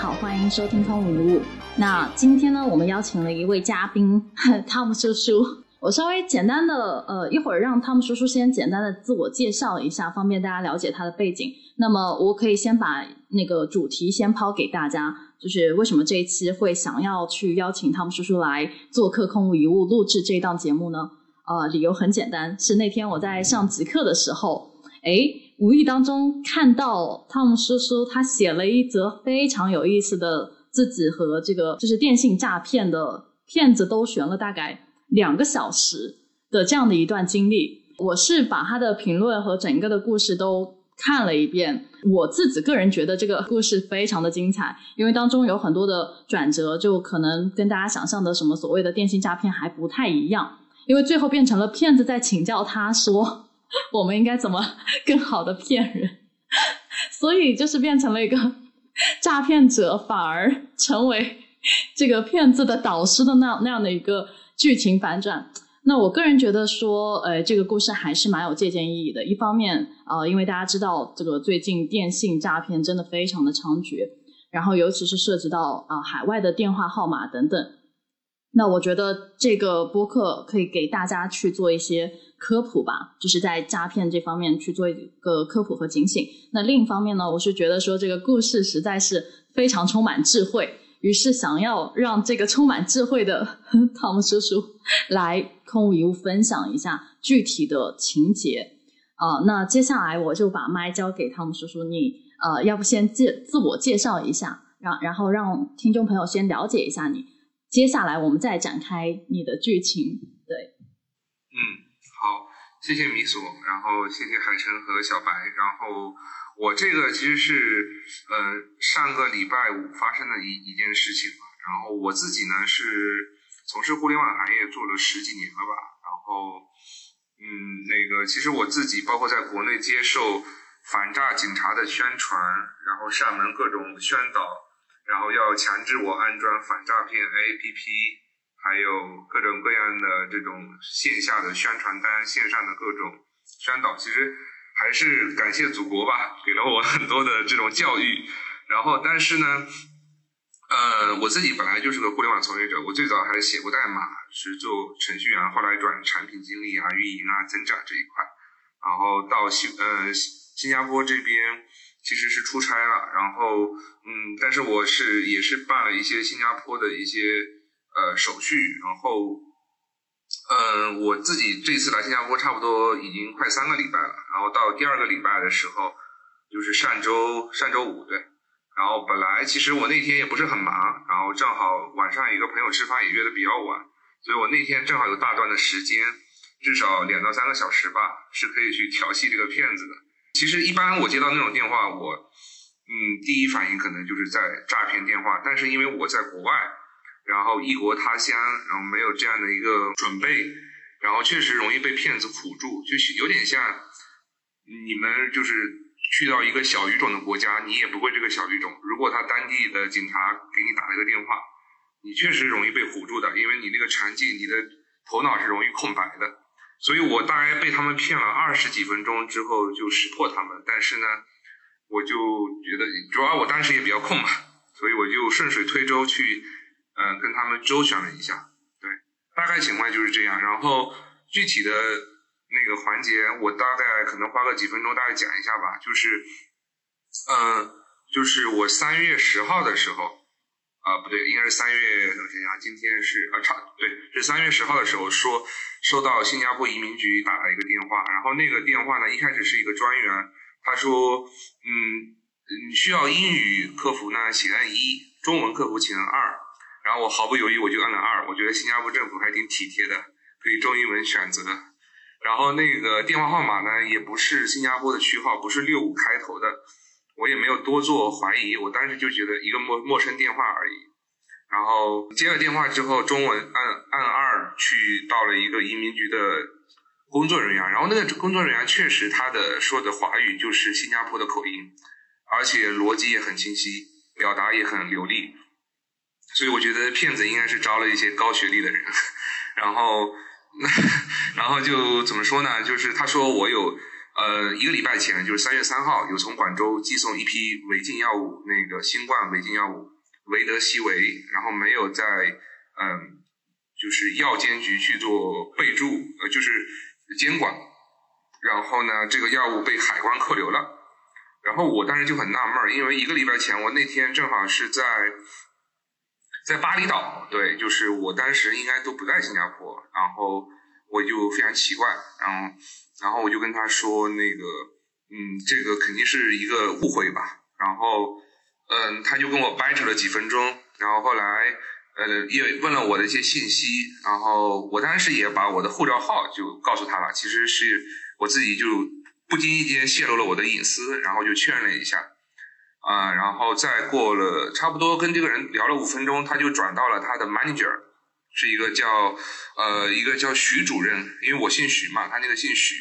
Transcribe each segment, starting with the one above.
好，欢迎收听《空无一物》。那今天呢，我们邀请了一位嘉宾，汤姆叔叔。我稍微简单的，呃，一会儿让汤姆叔叔先简单的自我介绍一下，方便大家了解他的背景。那么，我可以先把那个主题先抛给大家，就是为什么这一期会想要去邀请汤姆叔叔来做客《空无一物》录制这一档节目呢？呃，理由很简单，是那天我在上极客的时候，哎，无意当中看到汤姆叔叔他写了一则非常有意思的自己和这个就是电信诈骗的骗子都悬了大概两个小时的这样的一段经历。我是把他的评论和整个的故事都看了一遍，我自己个人觉得这个故事非常的精彩，因为当中有很多的转折，就可能跟大家想象的什么所谓的电信诈骗还不太一样。因为最后变成了骗子在请教他说，我们应该怎么 更好的骗人，所以就是变成了一个诈骗者反而成为这个骗子的导师的那那样的一个剧情反转。那我个人觉得说，呃，这个故事还是蛮有借鉴意义的。一方面，呃，因为大家知道这个最近电信诈骗真的非常的猖獗，然后尤其是涉及到啊海外的电话号码等等。那我觉得这个播客可以给大家去做一些科普吧，就是在诈骗这方面去做一个科普和警醒。那另一方面呢，我是觉得说这个故事实在是非常充满智慧，于是想要让这个充满智慧的 汤姆叔叔 来空无一物分享一下具体的情节啊。那接下来我就把麦交给汤姆叔叔，你呃，要不先介自我介绍一下，让然后让听众朋友先了解一下你。接下来我们再展开你的剧情，对，嗯，好，谢谢米索，然后谢谢海晨和小白，然后我这个其实是呃上个礼拜五发生的一一件事情嘛，然后我自己呢是从事互联网行业做了十几年了吧，然后嗯那个其实我自己包括在国内接受反诈警察的宣传，然后上门各种宣导。然后要强制我安装反诈骗 APP，还有各种各样的这种线下的宣传单、线上的各种宣导。其实还是感谢祖国吧，给了我很多的这种教育。然后，但是呢，呃，我自己本来就是个互联网从业者，我最早还是写过代码，是做程序员，后来转产品经理啊、运营啊、增长这一块。然后到新呃新加坡这边。其实是出差了，然后嗯，但是我是也是办了一些新加坡的一些呃手续，然后嗯，我自己这次来新加坡差不多已经快三个礼拜了，然后到第二个礼拜的时候，就是上周上周五对，然后本来其实我那天也不是很忙，然后正好晚上一个朋友吃饭也约的比较晚，所以我那天正好有大段的时间，至少两到三个小时吧，是可以去调戏这个骗子的。其实一般我接到那种电话，我嗯第一反应可能就是在诈骗电话，但是因为我在国外，然后异国他乡，然后没有这样的一个准备，然后确实容易被骗子唬住，就是有点像你们就是去到一个小语种的国家，你也不会这个小语种，如果他当地的警察给你打了个电话，你确实容易被唬住的，因为你那个场景，你的头脑是容易空白的。所以我大概被他们骗了二十几分钟之后就识破他们，但是呢，我就觉得主要我当时也比较空嘛，所以我就顺水推舟去，呃，跟他们周旋了一下，对，大概情况就是这样。然后具体的那个环节，我大概可能花个几分钟大概讲一下吧，就是，嗯，就是我三月十号的时候。啊，不对，应该是三月，我想想，今天是啊，差对，是三月十号的时候说收到新加坡移民局打了一个电话，然后那个电话呢，一开始是一个专员，他说，嗯，你需要英语客服呢，请按一，中文客服请按二，然后我毫不犹豫我就按了二，我觉得新加坡政府还挺体贴的，可以中英文选择，然后那个电话号码呢，也不是新加坡的区号，不是六五开头的。我也没有多做怀疑，我当时就觉得一个陌陌生电话而已。然后接了电话之后，中文按按二去到了一个移民局的工作人员，然后那个工作人员确实他的说的华语就是新加坡的口音，而且逻辑也很清晰，表达也很流利。所以我觉得骗子应该是招了一些高学历的人。然后，然后就怎么说呢？就是他说我有。呃，一个礼拜前，就是三月三号，有从广州寄送一批违禁药物，那个新冠违禁药物维德西韦，然后没有在嗯，就是药监局去做备注，呃，就是监管，然后呢，这个药物被海关扣留了，然后我当时就很纳闷，因为一个礼拜前，我那天正好是在在巴厘岛，对，就是我当时应该都不在新加坡，然后我就非常奇怪，然后。然后我就跟他说，那个，嗯，这个肯定是一个误会吧。然后，嗯，他就跟我掰扯了几分钟。然后后来，呃，也问了我的一些信息。然后我当时也把我的护照号就告诉他了。其实是我自己就不经意间泄露了我的隐私，然后就确认了一下。啊，然后再过了差不多跟这个人聊了五分钟，他就转到了他的 manager，是一个叫呃一个叫徐主任，因为我姓徐嘛，他那个姓徐。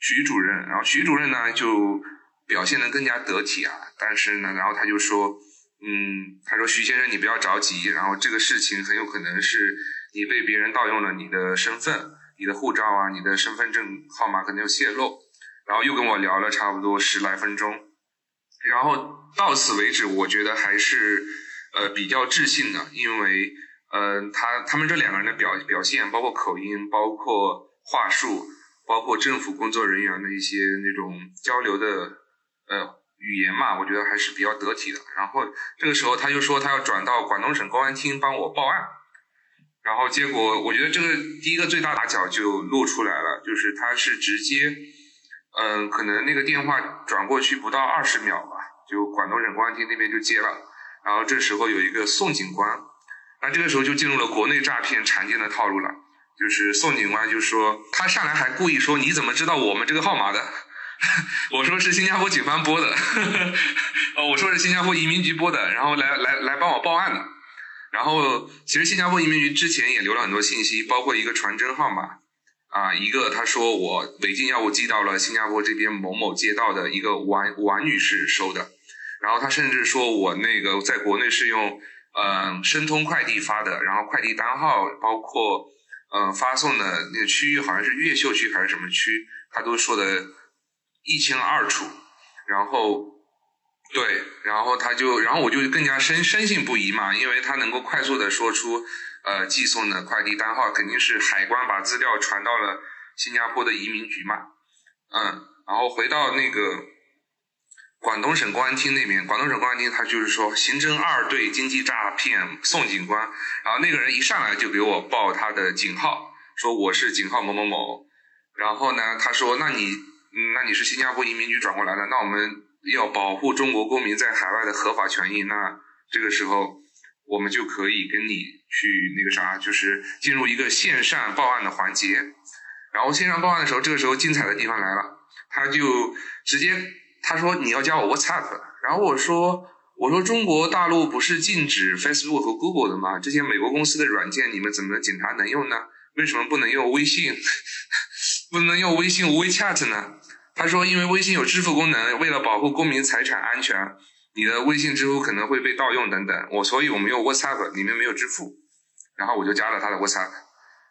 徐主任，然后徐主任呢就表现得更加得体啊，但是呢，然后他就说，嗯，他说徐先生你不要着急，然后这个事情很有可能是你被别人盗用了你的身份，你的护照啊，你的身份证号码可能有泄露，然后又跟我聊了差不多十来分钟，然后到此为止，我觉得还是呃比较自信的，因为呃他他们这两个人的表表现，包括口音，包括话术。包括政府工作人员的一些那种交流的呃语言嘛，我觉得还是比较得体的。然后这个时候他就说他要转到广东省公安厅帮我报案，然后结果我觉得这个第一个最大打角就露出来了，就是他是直接嗯，可能那个电话转过去不到二十秒吧，就广东省公安厅那边就接了。然后这时候有一个宋警官，那这个时候就进入了国内诈骗常见的套路了。就是宋警官就说，他上来还故意说你怎么知道我们这个号码的？我说是新加坡警方拨的，哦，我说是新加坡移民局拨的，然后来来来帮我报案的。然后其实新加坡移民局之前也留了很多信息，包括一个传真号码啊，一个他说我违禁药物寄到了新加坡这边某某街道的一个王王女士收的，然后他甚至说我那个在国内是用嗯申通快递发的，然后快递单号包括。嗯，发送的那个区域好像是越秀区还是什么区，他都说的一清二楚。然后，对，然后他就，然后我就更加深深信不疑嘛，因为他能够快速的说出，呃，寄送的快递单号肯定是海关把资料传到了新加坡的移民局嘛。嗯，然后回到那个。广东省公安厅那边，广东省公安厅他就是说刑侦二队经济诈骗宋警官，然后那个人一上来就给我报他的警号，说我是警号某某某，然后呢，他说那你，那你是新加坡移民局转过来的，那我们要保护中国公民在海外的合法权益，那这个时候我们就可以跟你去那个啥，就是进入一个线上报案的环节，然后线上报案的时候，这个时候精彩的地方来了，他就直接。他说你要加我 WhatsApp，然后我说我说中国大陆不是禁止 Facebook 和 Google 的吗？这些美国公司的软件你们怎么检查能用呢？为什么不能用微信？不能用微信 WeChat 呢？他说因为微信有支付功能，为了保护公民财产安全，你的微信支付可能会被盗用等等。我所以我们用 WhatsApp 里面没有支付，然后我就加了他的 WhatsApp，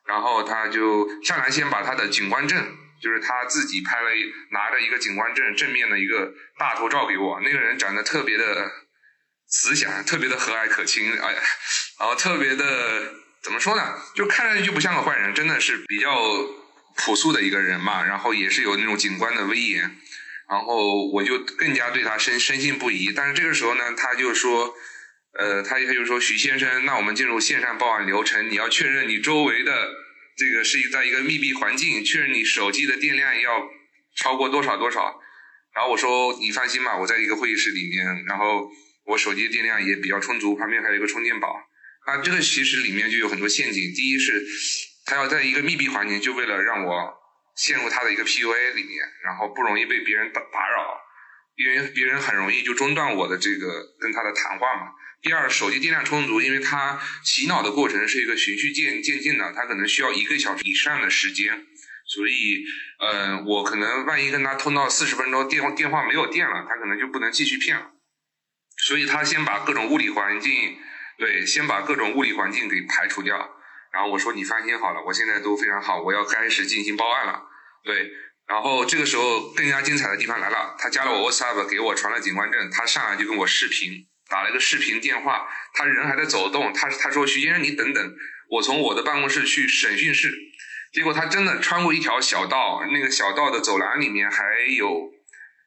然后他就上来先把他的警官证。就是他自己拍了一拿着一个警官证正面的一个大头照给我，那个人长得特别的慈祥，特别的和蔼可亲，哎，然后特别的怎么说呢？就看上去就不像个坏人，真的是比较朴素的一个人嘛。然后也是有那种警官的威严，然后我就更加对他深深信不疑。但是这个时候呢，他就说，呃，他他就说徐先生，那我们进入线上报案流程，你要确认你周围的。这个是在一个密闭环境，确认你手机的电量要超过多少多少。然后我说你放心吧，我在一个会议室里面，然后我手机电量也比较充足，旁边还有一个充电宝。啊，这个其实里面就有很多陷阱。第一是他要在一个密闭环境，就为了让我陷入他的一个 PUA 里面，然后不容易被别人打打扰，因为别人很容易就中断我的这个跟他的谈话嘛。第二，手机电量充足，因为它洗脑的过程是一个循序渐渐进的，它可能需要一个小时以上的时间，所以，呃，我可能万一跟他通到四十分钟，电话电话没有电了，他可能就不能继续骗了，所以他先把各种物理环境，对，先把各种物理环境给排除掉，然后我说你放心好了，我现在都非常好，我要开始进行报案了，对，然后这个时候更加精彩的地方来了，他加了我 WhatsApp，给我传了警官证，他上来就跟我视频，打了一个视频电话，他人还在走动，他他说徐先生你等等，我从我的办公室去审讯室，结果他真的穿过一条小道，那个小道的走廊里面还有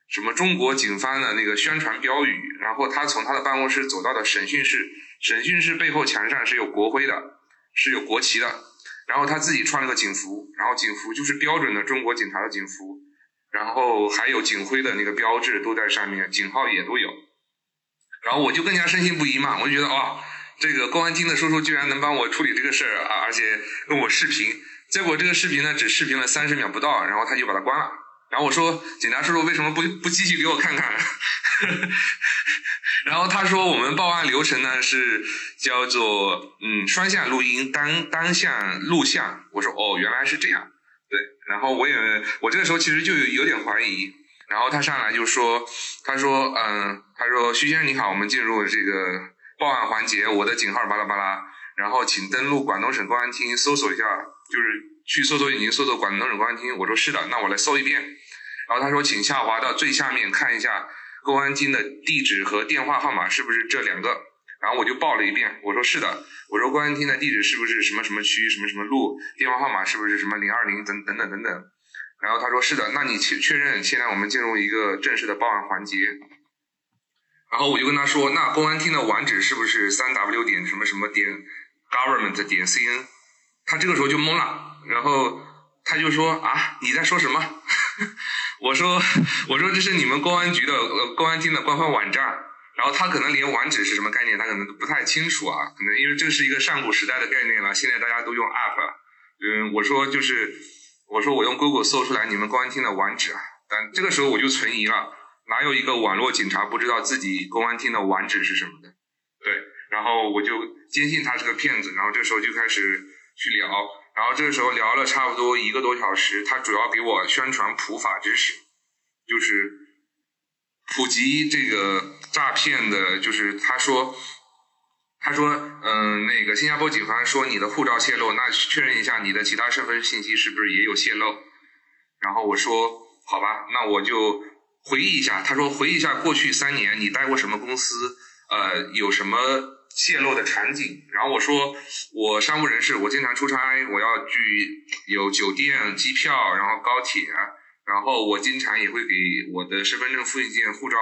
什么中国警方的那个宣传标语，然后他从他的办公室走到了审讯室，审讯室背后墙上是有国徽的，是有国旗的。然后他自己穿了个警服，然后警服就是标准的中国警察的警服，然后还有警徽的那个标志都在上面，警号也都有。然后我就更加深信不疑嘛，我就觉得啊，这个公安厅的叔叔居然能帮我处理这个事儿啊，而且跟我视频。结果这个视频呢，只视频了三十秒不到，然后他就把它关了。然后我说，警察叔叔为什么不不继续给我看看？然后他说，我们报案流程呢是叫做嗯双向录音单单向录像。我说哦，原来是这样。对，然后我也我这个时候其实就有有点怀疑。然后他上来就说，他说嗯，他说徐先生你好，我们进入这个报案环节，我的警号巴拉巴拉，然后请登录广东省公安厅搜索一下，就是去搜索引擎搜索广东省公安厅。我说是的，那我来搜一遍。然后他说，请下滑到最下面看一下。公安厅的地址和电话号码是不是这两个？然后我就报了一遍，我说是的。我说公安厅的地址是不是什么什么区什么什么路？电话号码是不是什么零二零等等等等等？然后他说是的，那你确确认，现在我们进入一个正式的报案环节。然后我就跟他说，那公安厅的网址是不是三 w 点什么什么点 government 点 cn？他这个时候就懵了，然后他就说啊，你在说什么？我说，我说这是你们公安局的呃公安厅的官方网站，然后他可能连网址是什么概念，他可能都不太清楚啊，可能因为这是一个上古时代的概念了，现在大家都用 app，嗯，我说就是，我说我用 Google 搜出来你们公安厅的网址啊，但这个时候我就存疑了，哪有一个网络警察不知道自己公安厅的网址是什么的？对，然后我就坚信他是个骗子，然后这时候就开始去聊。然后这个时候聊了差不多一个多小时，他主要给我宣传普法知识，就是普及这个诈骗的，就是他说，他说，嗯，那个新加坡警方说你的护照泄露，那确认一下你的其他身份信息是不是也有泄露？然后我说好吧，那我就回忆一下。他说回忆一下过去三年你待过什么公司，呃，有什么？泄露的场景，然后我说我商务人士，我经常出差，我要去有酒店、机票，然后高铁，然后我经常也会给我的身份证复印件、护照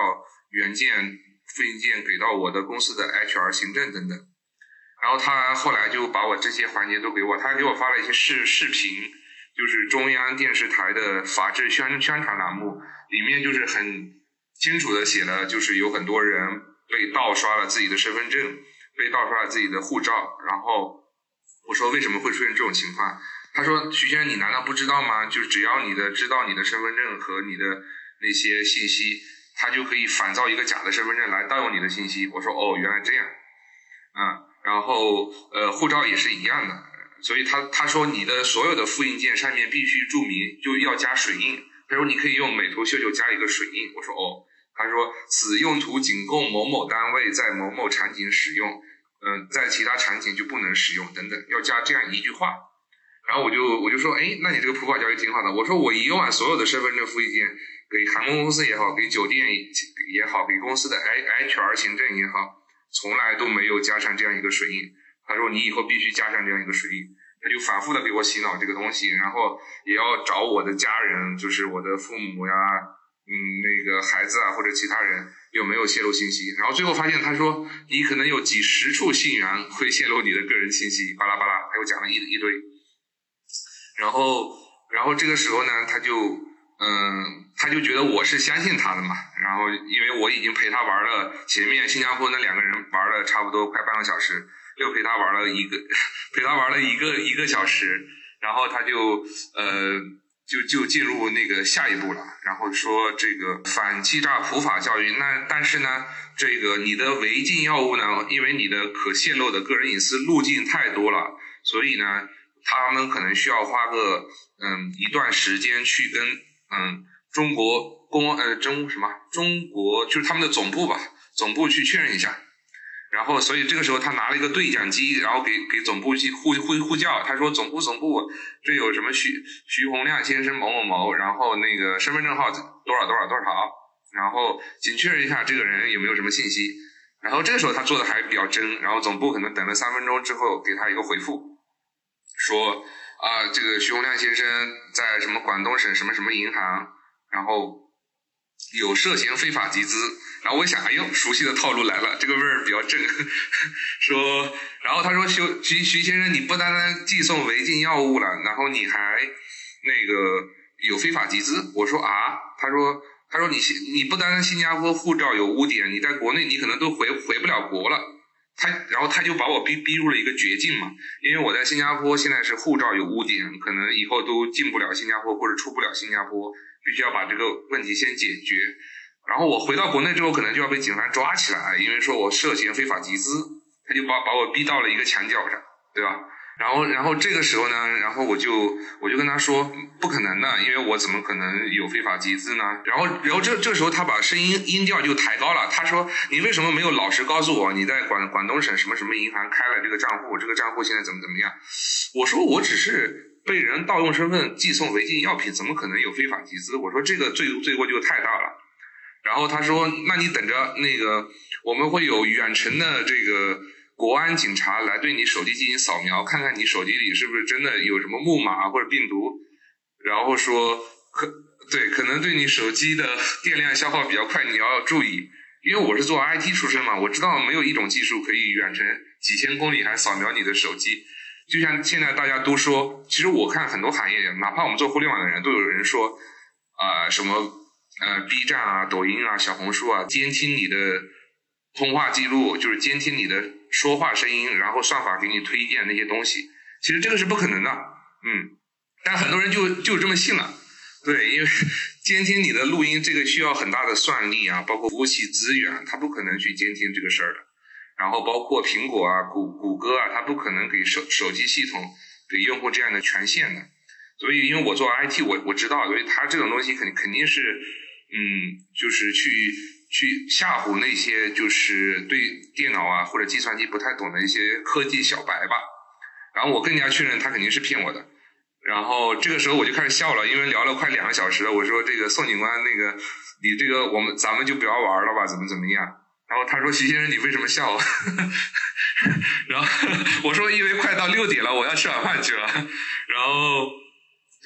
原件复印件给到我的公司的 HR 行政等等。然后他后来就把我这些环节都给我，他还给我发了一些视视频，就是中央电视台的法制宣宣传栏目，里面就是很清楚的写了，就是有很多人被盗刷了自己的身份证。被盗刷了自己的护照，然后我说为什么会出现这种情况？他说徐先生，你难道不知道吗？就是只要你的知道你的身份证和你的那些信息，他就可以仿造一个假的身份证来盗用你的信息。我说哦，原来这样，啊，然后呃，护照也是一样的，所以他他说你的所有的复印件上面必须注明就要加水印，他说你可以用美图秀秀加一个水印。我说哦。他说：“此用途仅供某某单位在某某场景使用，嗯，在其他场景就不能使用等等，要加这样一句话。”然后我就我就说：“哎，那你这个普法教育挺好的。”我说：“我以往所有的身份证复印件，给航空公司也好，给酒店也好，给公司的 H HR 行政也好，从来都没有加上这样一个水印。”他说：“你以后必须加上这样一个水印。”他就反复的给我洗脑这个东西，然后也要找我的家人，就是我的父母呀。嗯，那个孩子啊，或者其他人有没有泄露信息？然后最后发现，他说你可能有几十处信源会泄露你的个人信息，巴拉巴拉，他又讲了一一堆。然后，然后这个时候呢，他就，嗯，他就觉得我是相信他的嘛。然后，因为我已经陪他玩了前面新加坡那两个人玩了差不多快半个小时，又陪他玩了一个，陪他玩了一个一个小时，然后他就，呃。就就进入那个下一步了，然后说这个反欺诈普法教育。那但是呢，这个你的违禁药物呢，因为你的可泄露的个人隐私路径太多了，所以呢，他们可能需要花个嗯一段时间去跟嗯中国公呃中什么中国就是他们的总部吧，总部去确认一下。然后所以这个时候他拿了一个对讲机，然后给给总部去呼呼呼叫，他说总部总部，这有什么徐徐洪亮先生某某某，然后那个身份证号多少多少多少，然后请确认一下这个人有没有什么信息。然后这个时候他做的还比较真，然后总部可能等了三分钟之后给他一个回复，说啊这个徐洪亮先生在什么广东省什么什么银行，然后有涉嫌非法集资。然后我想，哎呦，熟悉的套路来了，这个味儿比较正。说，然后他说，徐徐徐先生，你不单单寄送违禁药物了，然后你还那个有非法集资。我说啊，他说。他说：“你新你不单单新加坡护照有污点，你在国内你可能都回回不了国了。”他然后他就把我逼逼入了一个绝境嘛，因为我在新加坡现在是护照有污点，可能以后都进不了新加坡或者出不了新加坡，必须要把这个问题先解决。然后我回到国内之后，可能就要被警方抓起来，因为说我涉嫌非法集资，他就把把我逼到了一个墙角上，对吧？然后，然后这个时候呢，然后我就我就跟他说，不可能的，因为我怎么可能有非法集资呢？然后，然后这这时候他把声音音调就抬高了，他说：“你为什么没有老实告诉我你在广广东省什么什么银行开了这个账户？这个账户现在怎么怎么样？”我说：“我只是被人盗用身份寄送违禁药品，怎么可能有非法集资？”我说：“这个罪罪过就太大了。”然后他说：“那你等着，那个我们会有远程的这个。”国安警察来对你手机进行扫描，看看你手机里是不是真的有什么木马或者病毒，然后说可对，可能对你手机的电量消耗比较快，你要注意。因为我是做 IT 出身嘛，我知道没有一种技术可以远程几千公里还扫描你的手机。就像现在大家都说，其实我看很多行业，哪怕我们做互联网的人都有人说，啊什么呃 B 站啊、抖音啊、小红书啊，监听你的通话记录，就是监听你的。说话声音，然后算法给你推荐那些东西，其实这个是不可能的，嗯，但很多人就就这么信了，对，因为 监听你的录音，这个需要很大的算力啊，包括服务器资源，它不可能去监听这个事儿的。然后包括苹果啊、谷谷歌啊，它不可能给手手机系统给用户这样的权限的。所以，因为我做 IT，我我知道，所以它这种东西肯肯定是，嗯，就是去。去吓唬那些就是对电脑啊或者计算机不太懂的一些科技小白吧，然后我更加确认他肯定是骗我的，然后这个时候我就开始笑了，因为聊了快两个小时了，我说这个宋警官那个你这个我们咱们就不要玩了吧，怎么怎么样？然后他说徐先生你为什么笑？然后我说因为快到六点了，我要吃晚饭去了，然后。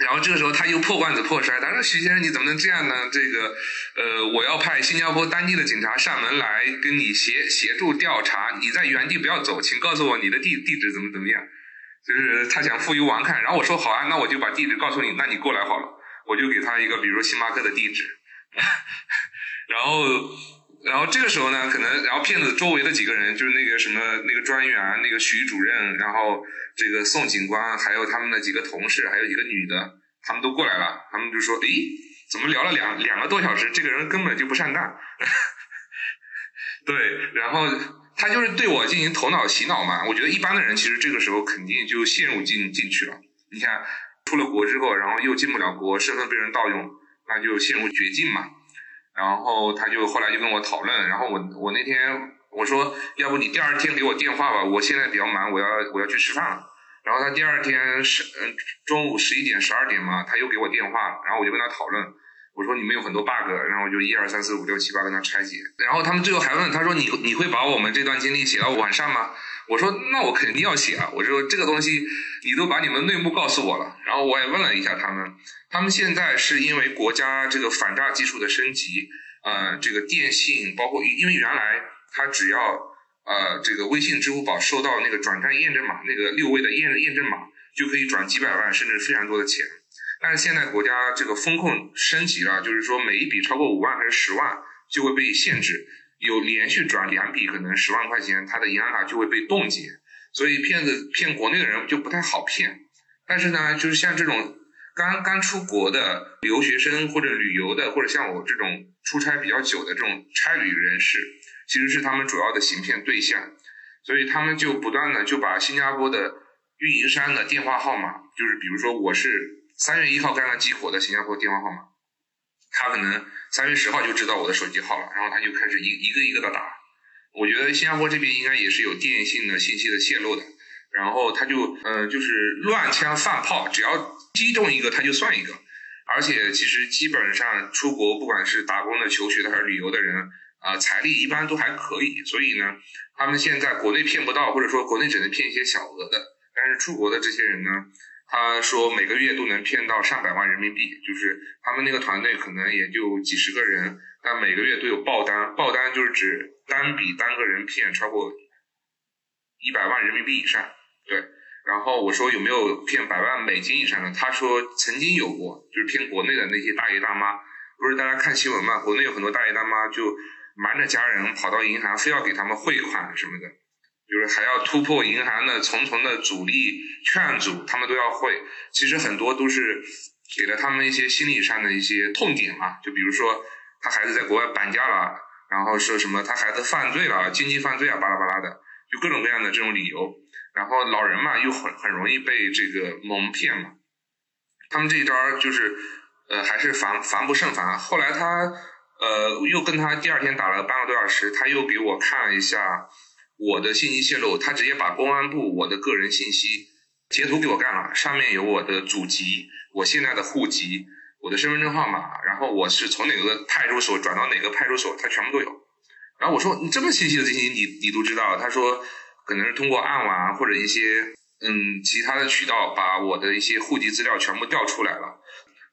然后这个时候他又破罐子破摔，他说：“徐先生，你怎么能这样呢？这个，呃，我要派新加坡当地的警察上门来跟你协协助调查，你在原地不要走，请告诉我你的地地址怎么怎么样。”就是他想负隅顽抗。然后我说：“好啊，那我就把地址告诉你，那你过来好了。”我就给他一个，比如星巴克的地址。然后，然后这个时候呢，可能，然后骗子周围的几个人，就是那个什么那个专员，那个徐主任，然后。这个宋警官还有他们的几个同事，还有一个女的，他们都过来了。他们就说：“诶，怎么聊了两两个多小时，这个人根本就不上当。”对，然后他就是对我进行头脑洗脑嘛。我觉得一般的人其实这个时候肯定就陷入进进去了。你看，出了国之后，然后又进不了国，身份被人盗用，那就陷入绝境嘛。然后他就后来就跟我讨论，然后我我那天。我说，要不你第二天给我电话吧，我现在比较忙，我要我要去吃饭了。然后他第二天十嗯中午十一点十二点嘛，他又给我电话，然后我就跟他讨论。我说你们有很多 bug，然后就一二三四五六七八跟他拆解。然后他们最后还问他说你你会把我们这段经历写到网上吗？我说那我肯定要写啊。我说这个东西你都把你们内幕告诉我了。然后我也问了一下他们，他们现在是因为国家这个反诈技术的升级，呃，这个电信包括因为原来。他只要呃这个微信、支付宝收到那个转账验证码，那个六位的验验证码，就可以转几百万甚至非常多的钱。但是现在国家这个风控升级了，就是说每一笔超过五万还是十万就会被限制，有连续转两笔可能十万块钱，他的银行卡就会被冻结。所以骗子骗国内的人就不太好骗。但是呢，就是像这种刚刚出国的留学生或者旅游的，或者像我这种出差比较久的这种差旅人士。其实是他们主要的行骗对象，所以他们就不断的就把新加坡的运营商的电话号码，就是比如说我是三月一号刚刚激活的新加坡电话号码，他可能三月十号就知道我的手机号了，然后他就开始一一个一个的打，我觉得新加坡这边应该也是有电信的信息的泄露的，然后他就呃就是乱枪放炮，只要击中一个他就算一个，而且其实基本上出国不管是打工的、求学的还是旅游的人啊，财力一般都还可以，所以呢，他们现在国内骗不到，或者说国内只能骗一些小额的，但是出国的这些人呢。他说每个月都能骗到上百万人民币，就是他们那个团队可能也就几十个人，但每个月都有爆单，爆单就是指单笔单个人骗超过一百万人民币以上。对，然后我说有没有骗百万美金以上的？他说曾经有过，就是骗国内的那些大爷大妈。不是大家看新闻嘛？国内有很多大爷大妈就瞒着家人跑到银行，非要给他们汇款什么的。就是还要突破银行的重重的阻力劝阻，他们都要会。其实很多都是给了他们一些心理上的一些痛点嘛。就比如说他孩子在国外绑架了，然后说什么他孩子犯罪了，经济犯罪啊，巴拉巴拉的，就各种各样的这种理由。然后老人嘛，又很很容易被这个蒙骗嘛。他们这一招就是呃，还是防防不胜防。后来他呃，又跟他第二天打了半个多小时，他又给我看了一下。我的信息泄露，他直接把公安部我的个人信息截图给我干了，上面有我的祖籍、我现在的户籍、我的身份证号码，然后我是从哪个派出所转到哪个派出所，他全部都有。然后我说你这么细细的信息你你都知道？他说可能是通过暗网或者一些嗯其他的渠道把我的一些户籍资料全部调出来了。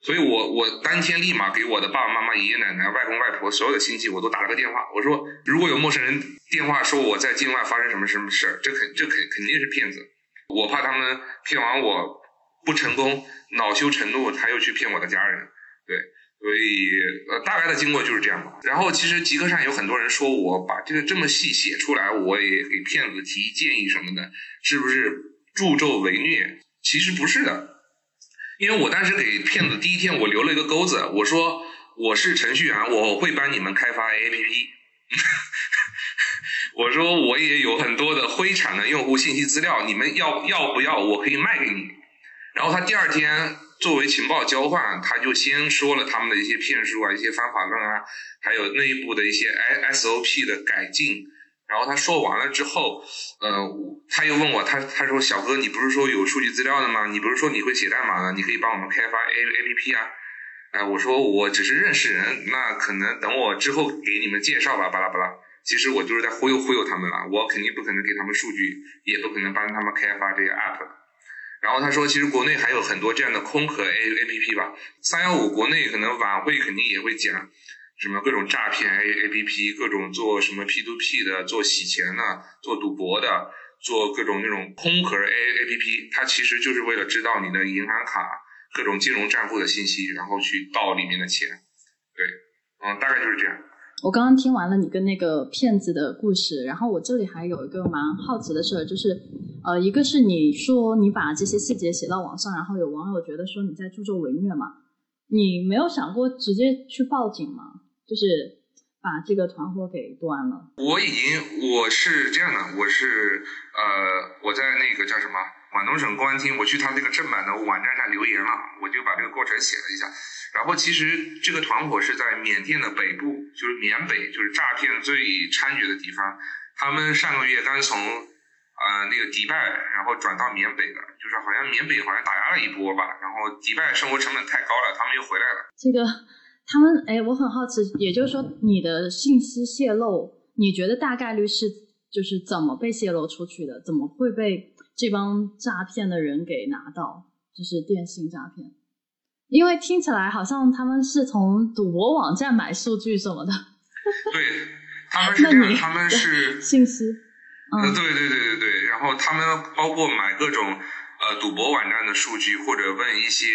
所以我我当天立马给我的爸爸妈妈、爷爷奶奶、外公外婆所有的亲戚我都打了个电话，我说如果有陌生人电话说我在境外发生什么什么事儿，这肯这肯肯定是骗子，我怕他们骗完我不成功，恼羞成怒，他又去骗我的家人，对，所以呃大概的经过就是这样吧。然后其实极客上有很多人说我把这个这么细写出来，我也给骗子提建议什么的，是不是助纣为虐？其实不是的。因为我当时给骗子第一天，我留了一个钩子，我说我是程序员，我会帮你们开发 APP。我说我也有很多的灰产的用户信息资料，你们要要不要？我可以卖给你。然后他第二天作为情报交换，他就先说了他们的一些骗术啊、一些方法论啊，还有内部的一些 SOP 的改进。然后他说完了之后，呃，他又问我，他他说小哥，你不是说有数据资料的吗？你不是说你会写代码的？你可以帮我们开发 A A P P 啊？哎，我说我只是认识人，那可能等我之后给你们介绍吧，巴拉巴拉。其实我就是在忽悠忽悠他们了，我肯定不可能给他们数据，也不可能帮他们开发这个 App。然后他说，其实国内还有很多这样的空壳 A A P P 吧，三幺五国内可能晚会肯定也会讲。什么各种诈骗 A A P P，各种做什么 P to P 的，做洗钱的，做赌博的，做各种那种空壳 A A P P，它其实就是为了知道你的银行卡、各种金融账户的信息，然后去盗里面的钱。对，嗯，大概就是这样。我刚刚听完了你跟那个骗子的故事，然后我这里还有一个蛮好奇的事儿，就是呃，一个是你说你把这些细节写到网上，然后有网友觉得说你在助纣为虐嘛？你没有想过直接去报警吗？就是把这个团伙给端了。我已经，我是这样的，我是呃，我在那个叫什么广东省公安厅，我去他那个正版的网站上留言了，我就把这个过程写了一下。然后其实这个团伙是在缅甸的北部，就是缅北，就是诈骗最猖獗的地方。他们上个月刚从呃那个迪拜，然后转到缅北的，就是好像缅北好像打压了一波吧，然后迪拜生活成本太高了，他们又回来了。这个。他们哎，我很好奇，也就是说，你的信息泄露，你觉得大概率是就是怎么被泄露出去的？怎么会被这帮诈骗的人给拿到？就是电信诈骗，因为听起来好像他们是从赌博网站买数据什么的。对，他们是这样，他们是 信息。嗯，对对对对对，然后他们包括买各种呃赌博网站的数据，或者问一些。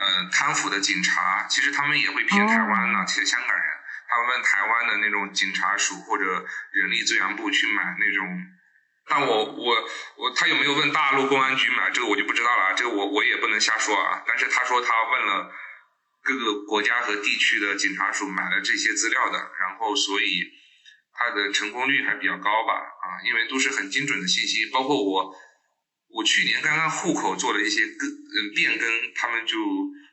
呃，贪腐的警察其实他们也会骗台湾呢，其实香港人，他们问台湾的那种警察署或者人力资源部去买那种，但我我我他有没有问大陆公安局买这个我就不知道了，这个我我也不能瞎说啊。但是他说他问了各个国家和地区的警察署买了这些资料的，然后所以他的成功率还比较高吧啊，因为都是很精准的信息，包括我。我去年刚刚户口做了一些更呃变更，他们就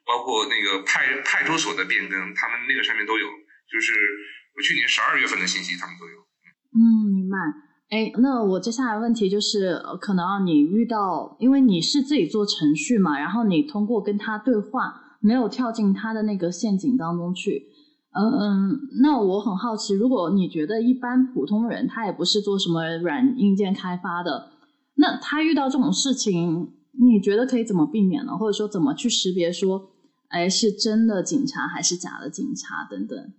包括那个派派出所的变更，他们那个上面都有，就是我去年十二月份的信息他们都有。嗯，明白。哎，那我接下来问题就是，可能你遇到，因为你是自己做程序嘛，然后你通过跟他对话，没有跳进他的那个陷阱当中去。嗯嗯，那我很好奇，如果你觉得一般普通人他也不是做什么软硬件开发的，那他遇到这种事情，你觉得可以怎么避免呢？或者说怎么去识别说，哎，是真的警察还是假的警察等等？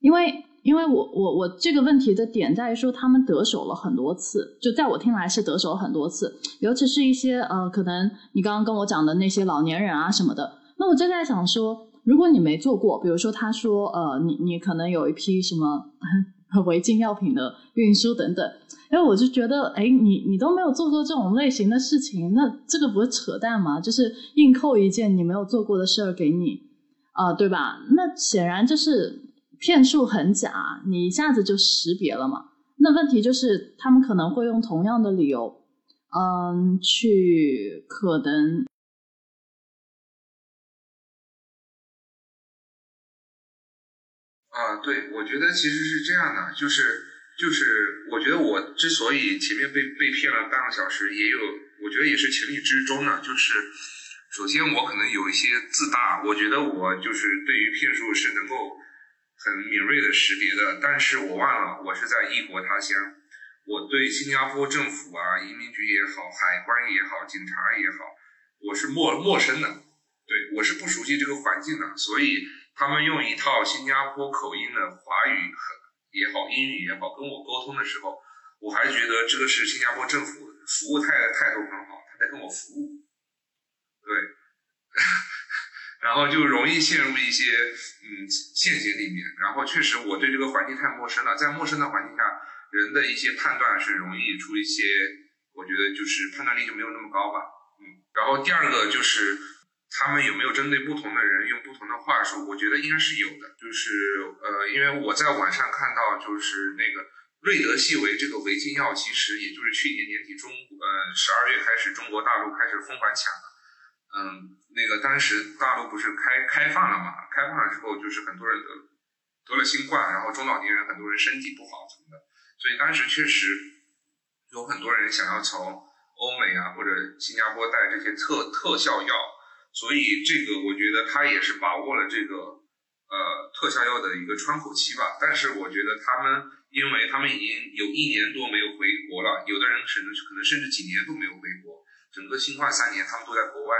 因为因为我我我这个问题的点在于说，他们得手了很多次，就在我听来是得手很多次，尤其是一些呃，可能你刚刚跟我讲的那些老年人啊什么的，那我就在想说。如果你没做过，比如说他说，呃，你你可能有一批什么违禁药品的运输等等，因为我就觉得，哎，你你都没有做过这种类型的事情，那这个不是扯淡吗？就是硬扣一件你没有做过的事儿给你，啊，对吧？那显然就是骗术很假，你一下子就识别了嘛。那问题就是他们可能会用同样的理由，嗯，去可能。啊，对，我觉得其实是这样的，就是就是，我觉得我之所以前面被被骗了半个小时，也有，我觉得也是情理之中的。就是首先我可能有一些自大，我觉得我就是对于骗术是能够很敏锐的识别的，但是我忘了我是在异国他乡，我对新加坡政府啊、移民局也好、海关也好、警察也好，我是陌陌生的，对我是不熟悉这个环境的，所以。他们用一套新加坡口音的华语也好，英语也好，跟我沟通的时候，我还觉得这个是新加坡政府服务态态度很好，他在跟我服务，对，然后就容易陷入一些嗯陷阱里面。然后确实我对这个环境太陌生了，在陌生的环境下，人的一些判断是容易出一些，我觉得就是判断力就没有那么高吧，嗯。然后第二个就是。他们有没有针对不同的人用不同的话术？我觉得应该是有的。就是呃，因为我在网上看到，就是那个瑞德西韦这个违禁药，其实也就是去年年底中呃十二月开始，中国大陆开始疯狂抢的。嗯，那个当时大陆不是开开放了嘛？开放了之后，就是很多人得得了新冠，然后中老年人很多人身体不好什么的，所以当时确实有很多人想要从欧美啊或者新加坡带这些特特效药。所以这个我觉得他也是把握了这个呃特效药的一个窗口期吧。但是我觉得他们，因为他们已经有一年多没有回国了，有的人甚至可能甚至几年都没有回国，整个新冠三年他们都在国外。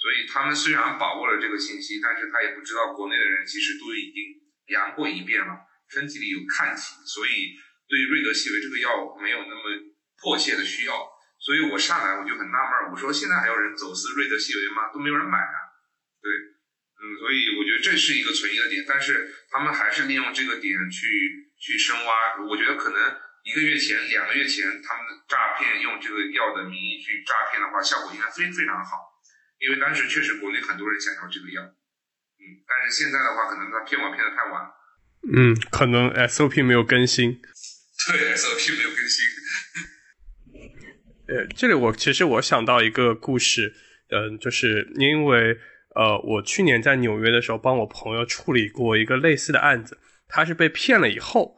所以他们虽然把握了这个信息，但是他也不知道国内的人其实都已经阳过一遍了，身体里有抗体，所以对于瑞德西韦这个药没有那么迫切的需要。所以我上来我就很纳闷儿，我说现在还有人走私瑞德西韦吗？都没有人买啊。对，嗯，所以我觉得这是一个存疑的点，但是他们还是利用这个点去去深挖。我觉得可能一个月前、两个月前，他们诈骗用这个药的名义去诈骗的话，效果应该非非常好，因为当时确实国内很多人想要这个药。嗯，但是现在的话，可能他骗我骗的太晚。嗯，可能 SOP 没有更新。对，SOP 没有更新。呃，这里我其实我想到一个故事，嗯，就是因为呃，我去年在纽约的时候帮我朋友处理过一个类似的案子，他是被骗了以后，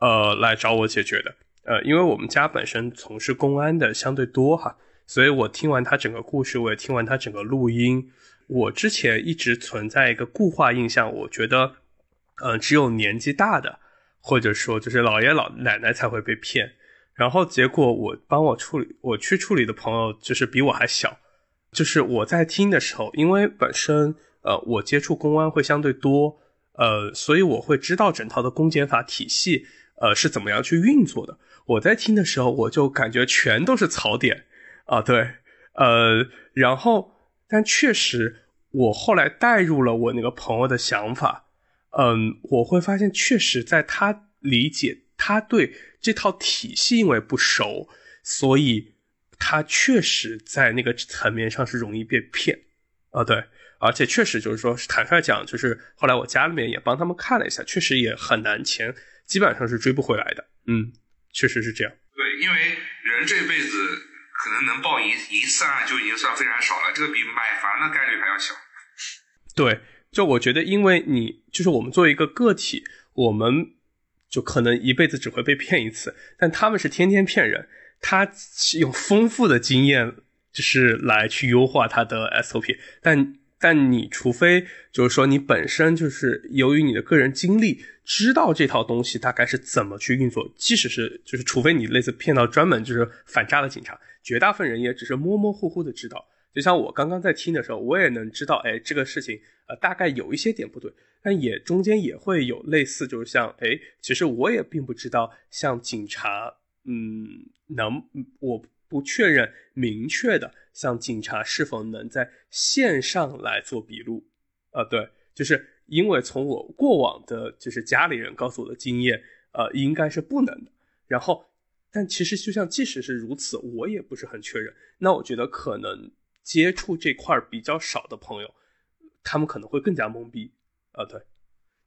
呃，来找我解决的。呃，因为我们家本身从事公安的相对多哈，所以我听完他整个故事，我也听完他整个录音。我之前一直存在一个固化印象，我觉得，呃，只有年纪大的，或者说就是老爷老奶奶才会被骗。然后结果我帮我处理，我去处理的朋友就是比我还小，就是我在听的时候，因为本身呃我接触公安会相对多，呃，所以我会知道整套的公检法体系呃是怎么样去运作的。我在听的时候，我就感觉全都是槽点啊，对，呃，然后但确实我后来带入了我那个朋友的想法，嗯，我会发现确实在他理解。他对这套体系因为不熟，所以他确实在那个层面上是容易被骗啊。对，而且确实就是说，坦率讲，就是后来我家里面也帮他们看了一下，确实也很难，钱基本上是追不回来的。嗯，确实是这样。对，因为人这辈子可能能报一一次案就已经算非常少了，这个比买房的概率还要小。对，就我觉得，因为你就是我们作为一个个体，我们。就可能一辈子只会被骗一次，但他们是天天骗人，他用丰富的经验就是来去优化他的 SOP，但但你除非就是说你本身就是由于你的个人经历知道这套东西大概是怎么去运作，即使是就是除非你类似骗到专门就是反诈的警察，绝大部分人也只是模模糊糊的知道。就像我刚刚在听的时候，我也能知道，哎，这个事情呃大概有一些点不对，但也中间也会有类似，就是像哎，其实我也并不知道，像警察，嗯，能我不确认明确的，像警察是否能在线上来做笔录，呃，对，就是因为从我过往的，就是家里人告诉我的经验，呃，应该是不能的。然后，但其实就像即使是如此，我也不是很确认。那我觉得可能。接触这块比较少的朋友，他们可能会更加懵逼啊，对，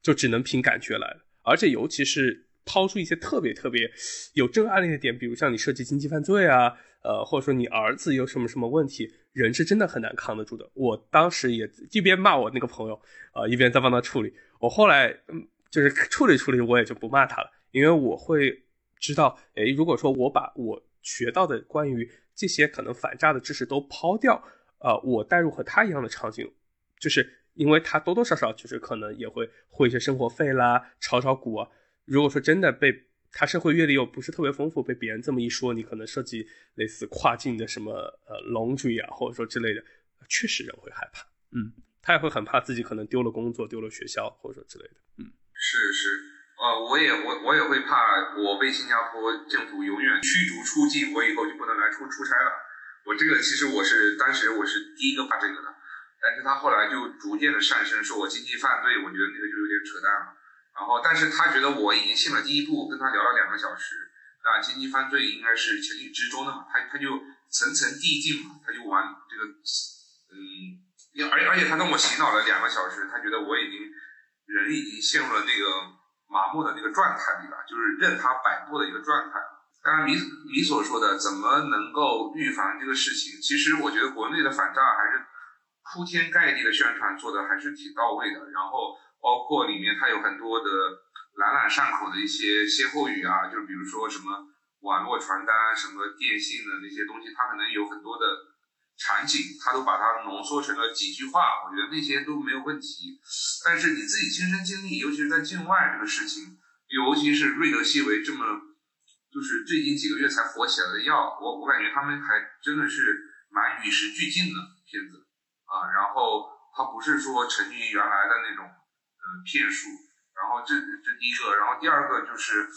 就只能凭感觉来。而且尤其是抛出一些特别特别有这个案例的点，比如像你涉及经济犯罪啊，呃，或者说你儿子有什么什么问题，人是真的很难扛得住的。我当时也一边骂我那个朋友，啊，一边在帮他处理。我后来嗯，就是处理处理，我也就不骂他了，因为我会知道，哎，如果说我把我学到的关于。这些可能反诈的知识都抛掉，呃，我带入和他一样的场景，就是因为他多多少少就是可能也会汇一些生活费啦，炒炒股啊。如果说真的被他社会阅历又不是特别丰富，被别人这么一说，你可能涉及类似跨境的什么呃 l a n d r y 啊，或者说之类的，确实人会害怕，嗯，他也会很怕自己可能丢了工作，丢了学校，或者说之类的，嗯，是是。呃，我也我我也会怕，我被新加坡政府永远驱逐出境，我以后就不能来出出差了。我这个其实我是当时我是第一个怕这个的，但是他后来就逐渐的上升，说我经济犯罪，我觉得那个就有点扯淡了。然后，但是他觉得我已经信了第一步，跟他聊了两个小时，那经济犯罪应该是情理之中的嘛，他他就层层递进嘛，他就往这个，嗯，而而且他跟我洗脑了两个小时，他觉得我已经人已经陷入了那个。麻木的那个状态里吧，就是任他摆布的一个状态。刚刚你你所说的怎么能够预防这个事情，其实我觉得国内的反诈还是铺天盖地的宣传做的还是挺到位的。然后包括里面它有很多的朗朗上口的一些歇后语啊，就比如说什么网络传单、什么电信的那些东西，它可能有很多的。场景，他都把它浓缩成了几句话，我觉得那些都没有问题。但是你自己亲身经历，尤其是在境外这个事情，尤其是瑞德西韦这么，就是最近几个月才火起来的药，我我感觉他们还真的是蛮与时俱进的片子啊。然后他不是说沉浸于原来的那种嗯骗术。然后这这第一个，然后第二个就是，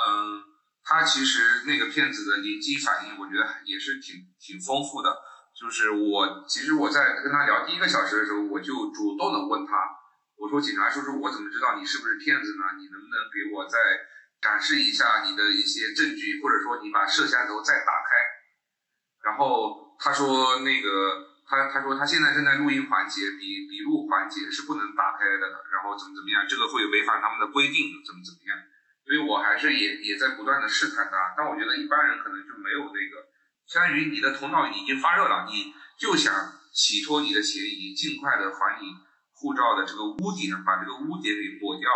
嗯。他其实那个片子的临机反应，我觉得也是挺挺丰富的。就是我其实我在跟他聊第一个小时的时候，我就主动的问他，我说：“警察叔叔，我怎么知道你是不是骗子呢？你能不能给我再展示一下你的一些证据，或者说你把摄像头再打开？”然后他说：“那个他他说他现在正在录音环节，笔笔录环节是不能打开的。然后怎么怎么样，这个会违反他们的规定，怎么怎么样。”所以我还是也也在不断的试探他，但我觉得一般人可能就没有那个，相当于你的头脑已经发热了，你就想洗脱你的嫌疑，尽快的还你护照的这个污点，把这个污点给抹掉。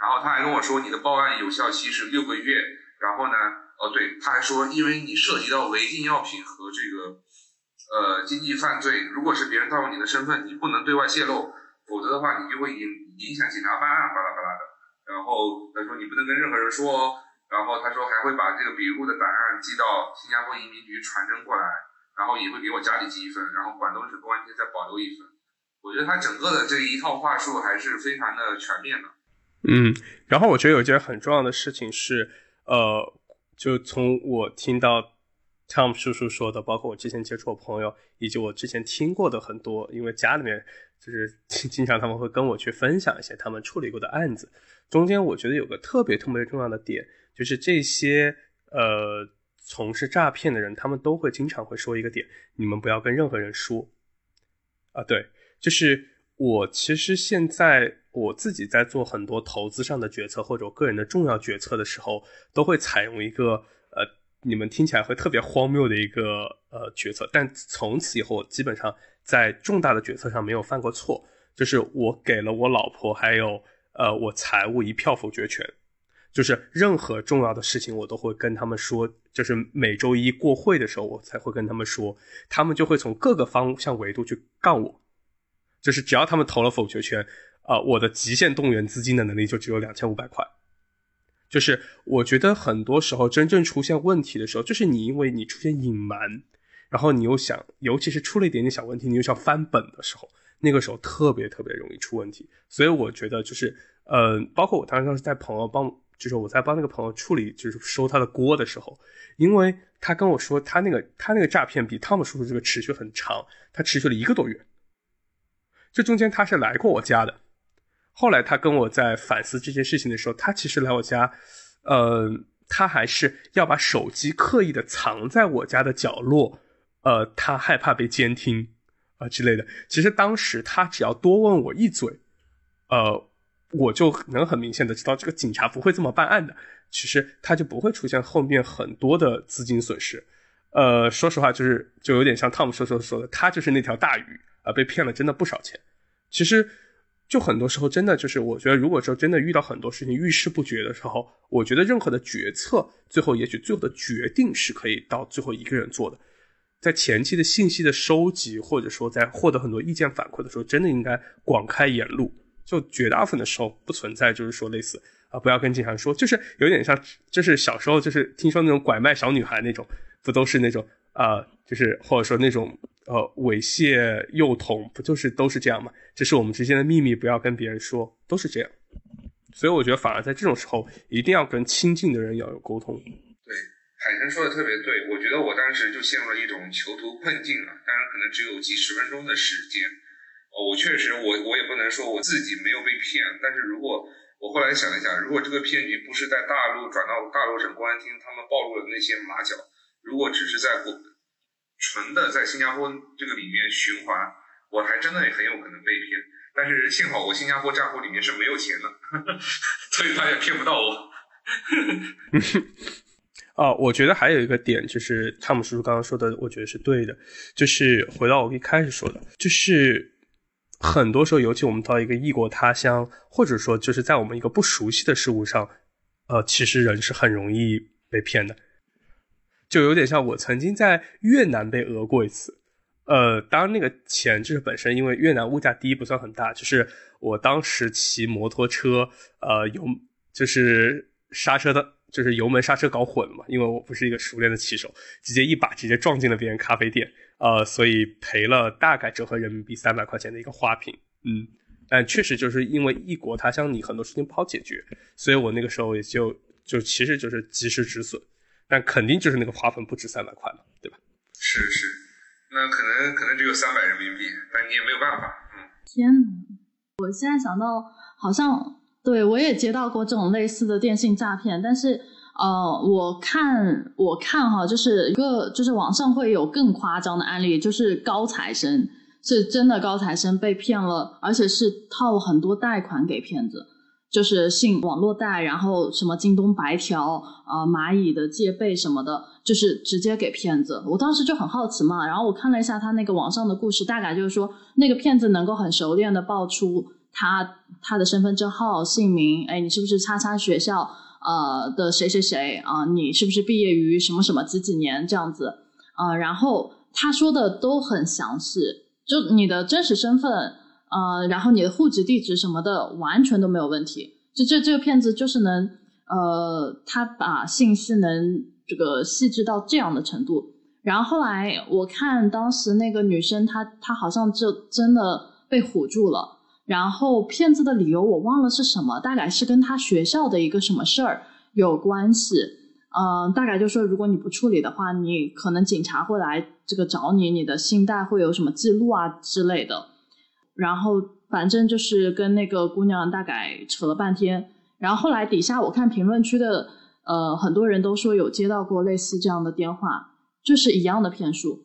然后他还跟我说，你的报案有效期是六个月。然后呢，哦对，他还说，因为你涉及到违禁药品和这个呃经济犯罪，如果是别人盗用你的身份，你不能对外泄露，否则的话你就会影影响警察办案，巴拉巴拉。然后他说你不能跟任何人说，然后他说还会把这个笔录的档案寄到新加坡移民局传真过来，然后也会给我家里寄一份，然后广东省公安厅再保留一份。我觉得他整个的这一套话术还是非常的全面的。嗯，然后我觉得有一件很重要的事情是，呃，就从我听到 Tom 叔叔说的，包括我之前接触的朋友，以及我之前听过的很多，因为家里面就是 经常他们会跟我去分享一些他们处理过的案子。中间我觉得有个特别特别重要的点，就是这些呃从事诈骗的人，他们都会经常会说一个点：你们不要跟任何人说。啊，对，就是我其实现在我自己在做很多投资上的决策或者我个人的重要决策的时候，都会采用一个你们听起来会特别荒谬的一个呃决策，但从此以后基本上在重大的决策上没有犯过错，就是我给了我老婆还有。呃，我财务一票否决权，就是任何重要的事情我都会跟他们说，就是每周一过会的时候我才会跟他们说，他们就会从各个方向维度去杠我，就是只要他们投了否决权，啊，我的极限动员资金的能力就只有两千五百块。就是我觉得很多时候真正出现问题的时候，就是你因为你出现隐瞒，然后你又想，尤其是出了一点点小问题，你又想翻本的时候，那个时候特别特别容易出问题。所以我觉得就是，呃，包括我当时当时在朋友帮，就是我在帮那个朋友处理，就是收他的锅的时候，因为他跟我说他那个他那个诈骗比汤姆叔叔这个持续很长，他持续了一个多月，这中间他是来过我家的。后来他跟我在反思这件事情的时候，他其实来我家，呃，他还是要把手机刻意的藏在我家的角落，呃，他害怕被监听啊之类的。其实当时他只要多问我一嘴，呃，我就能很明显的知道这个警察不会这么办案的。其实他就不会出现后面很多的资金损失。呃，说实话，就是就有点像汤姆叔叔说的，他就是那条大鱼啊，被骗了真的不少钱。其实。就很多时候，真的就是我觉得，如果说真的遇到很多事情遇事不决的时候，我觉得任何的决策，最后也许最后的决定是可以到最后一个人做的。在前期的信息的收集，或者说在获得很多意见反馈的时候，真的应该广开言路。就绝大部分的时候不存在，就是说类似啊，不要跟警察说，就是有点像，就是小时候就是听说那种拐卖小女孩那种，不都是那种啊，就是或者说那种。呃，猥亵幼童不就是都是这样吗？这是我们之间的秘密，不要跟别人说，都是这样。所以我觉得，反而在这种时候，一定要跟亲近的人要有沟通。对，海生说的特别对，我觉得我当时就陷入了一种囚徒困境了。当然，可能只有几十分钟的时间。哦，我确实，我我也不能说我自己没有被骗。但是如果我后来想一想，如果这个骗局不是在大陆转到大陆省公安厅，他们暴露的那些马脚，如果只是在国。纯的在新加坡这个里面循环，我还真的也很有可能被骗。但是幸好我新加坡账户里面是没有钱的，所以他也骗不到我。哦，我觉得还有一个点就是汤姆叔叔刚刚说的，我觉得是对的。就是回到我一开始说的，就是很多时候，尤其我们到一个异国他乡，或者说就是在我们一个不熟悉的事物上，呃，其实人是很容易被骗的。就有点像我曾经在越南被讹过一次，呃，当然那个钱就是本身因为越南物价低不算很大，就是我当时骑摩托车，呃，油就是刹车的，就是油门刹车搞混了嘛，因为我不是一个熟练的骑手，直接一把直接撞进了别人咖啡店，呃，所以赔了大概折合人民币三百块钱的一个花瓶，嗯，但确实就是因为异国他乡，你很多事情不好解决，所以我那个时候也就就其实就是及时止损。但肯定就是那个花粉不止三百块嘛，对吧？是是，那可能可能只有三百人民币，但你也没有办法。嗯，天哪！我现在想到，好像对我也接到过这种类似的电信诈骗，但是呃，我看我看哈，就是一个就是网上会有更夸张的案例，就是高材生是真的高材生被骗了，而且是套很多贷款给骗子。就是信网络贷，然后什么京东白条啊、蚂蚁的借呗什么的，就是直接给骗子。我当时就很好奇嘛，然后我看了一下他那个网上的故事，大概就是说那个骗子能够很熟练的报出他他的身份证号、姓名，哎，你是不是叉叉学校呃的谁谁谁啊？你是不是毕业于什么什么几几年这样子啊？然后他说的都很详细，就你的真实身份。呃，然后你的户籍地址什么的完全都没有问题，就这这个骗子就是能，呃，他把信息能这个细致到这样的程度。然后后来我看当时那个女生，她她好像就真的被唬住了。然后骗子的理由我忘了是什么，大概是跟他学校的一个什么事儿有关系。嗯，大概就说如果你不处理的话，你可能警察会来这个找你，你的信贷会有什么记录啊之类的。然后反正就是跟那个姑娘大概扯了半天，然后后来底下我看评论区的呃很多人都说有接到过类似这样的电话，就是一样的骗术，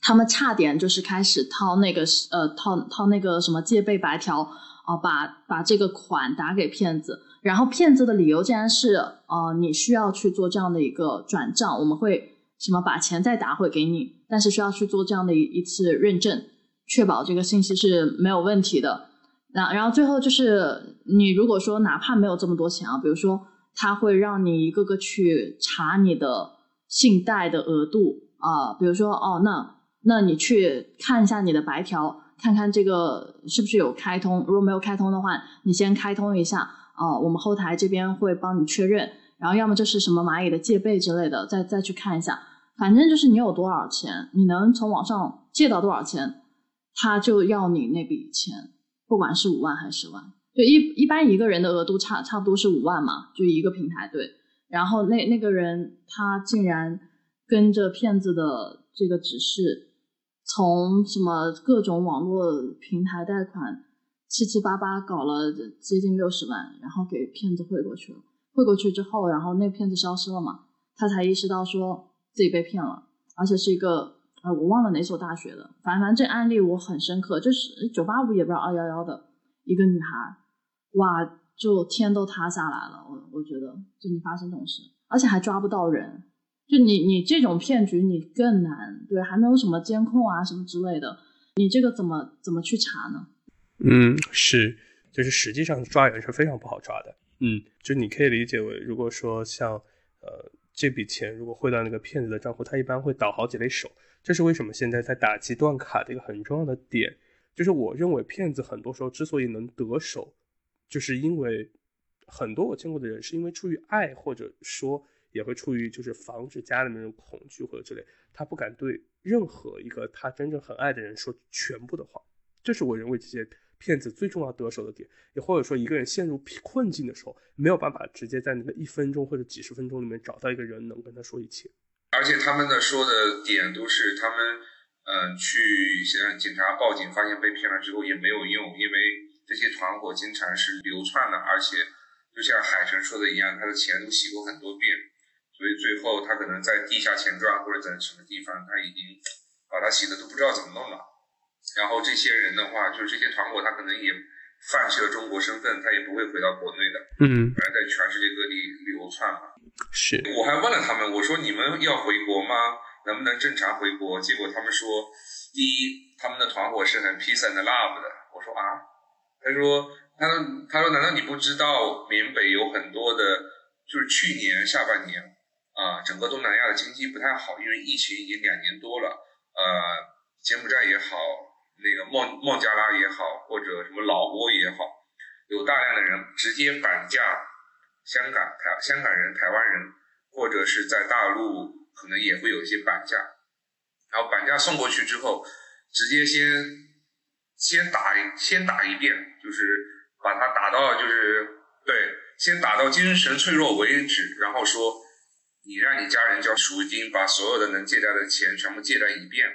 他们差点就是开始掏那个呃掏掏那个什么借呗白条啊，把把这个款打给骗子，然后骗子的理由竟然是呃你需要去做这样的一个转账，我们会什么把钱再打回给你，但是需要去做这样的一一次认证。确保这个信息是没有问题的。那然后最后就是，你如果说哪怕没有这么多钱啊，比如说他会让你一个个去查你的信贷的额度啊，比如说哦，那那你去看一下你的白条，看看这个是不是有开通，如果没有开通的话，你先开通一下啊，我们后台这边会帮你确认，然后要么就是什么蚂蚁的借呗之类的，再再去看一下，反正就是你有多少钱，你能从网上借到多少钱，他就要你那笔钱，不管是五万还是十万。就一一般一个人的额度差差不多是五万嘛，就一个平台对。然后那那个人他竟然跟着骗子的这个指示，从什么各种网络平台贷款七七八八搞了接近六十万，然后给骗子汇过去了。汇过去之后，然后那骗子消失了嘛，他才意识到说自己被骗了，而且是一个呃我忘了哪所大学的，反正反正这案例我很深刻，就是九八五也不知道二幺幺的一个女孩。哇，就天都塌下来了，我我觉得，就你发生这种事，而且还抓不到人，就你你这种骗局你更难，对，还没有什么监控啊什么之类的，你这个怎么怎么去查呢？嗯，是，就是实际上抓人是非常不好抓的，嗯，就你可以理解为，如果说像呃这笔钱如果汇到那个骗子的账户，他一般会倒好几类手，这是为什么现在在打击断卡的一个很重要的点，就是我认为骗子很多时候之所以能得手。就是因为很多我见过的人，是因为出于爱，或者说也会出于就是防止家里面人恐惧或者之类，他不敢对任何一个他真正很爱的人说全部的话。这是我认为这些骗子最重要得手的点。也或者说一个人陷入困境的时候，没有办法直接在那个一分钟或者几十分钟里面找到一个人能跟他说一切。而且他们的说的点都是他们嗯去向警察报警，发现被骗了之后也没有用，因为。这些团伙经常是流窜的，而且就像海城说的一样，他的钱都洗过很多遍，所以最后他可能在地下钱庄或者在什么地方，他已经把他洗的都不知道怎么弄了。然后这些人的话，就是这些团伙，他可能也放弃了中国身份，他也不会回到国内的，嗯，反正在全世界各地流窜嘛。是，我还问了他们，我说你们要回国吗？能不能正常回国？结果他们说，第一，他们的团伙是很 peace and love 的。我说啊。他说：“他说，他说，难道你不知道缅北有很多的，就是去年下半年啊，整个东南亚的经济不太好，因为疫情已经两年多了。呃，柬埔寨也好，那个孟孟加拉也好，或者什么老挝也好，有大量的人直接绑架香港台香港人、台湾人，或者是在大陆可能也会有一些绑架，然后绑架送过去之后，直接先。”先打一先打一遍，就是把他打到就是对，先打到精神脆弱为止，然后说你让你家人交赎金，把所有的能借贷的钱全部借贷一遍，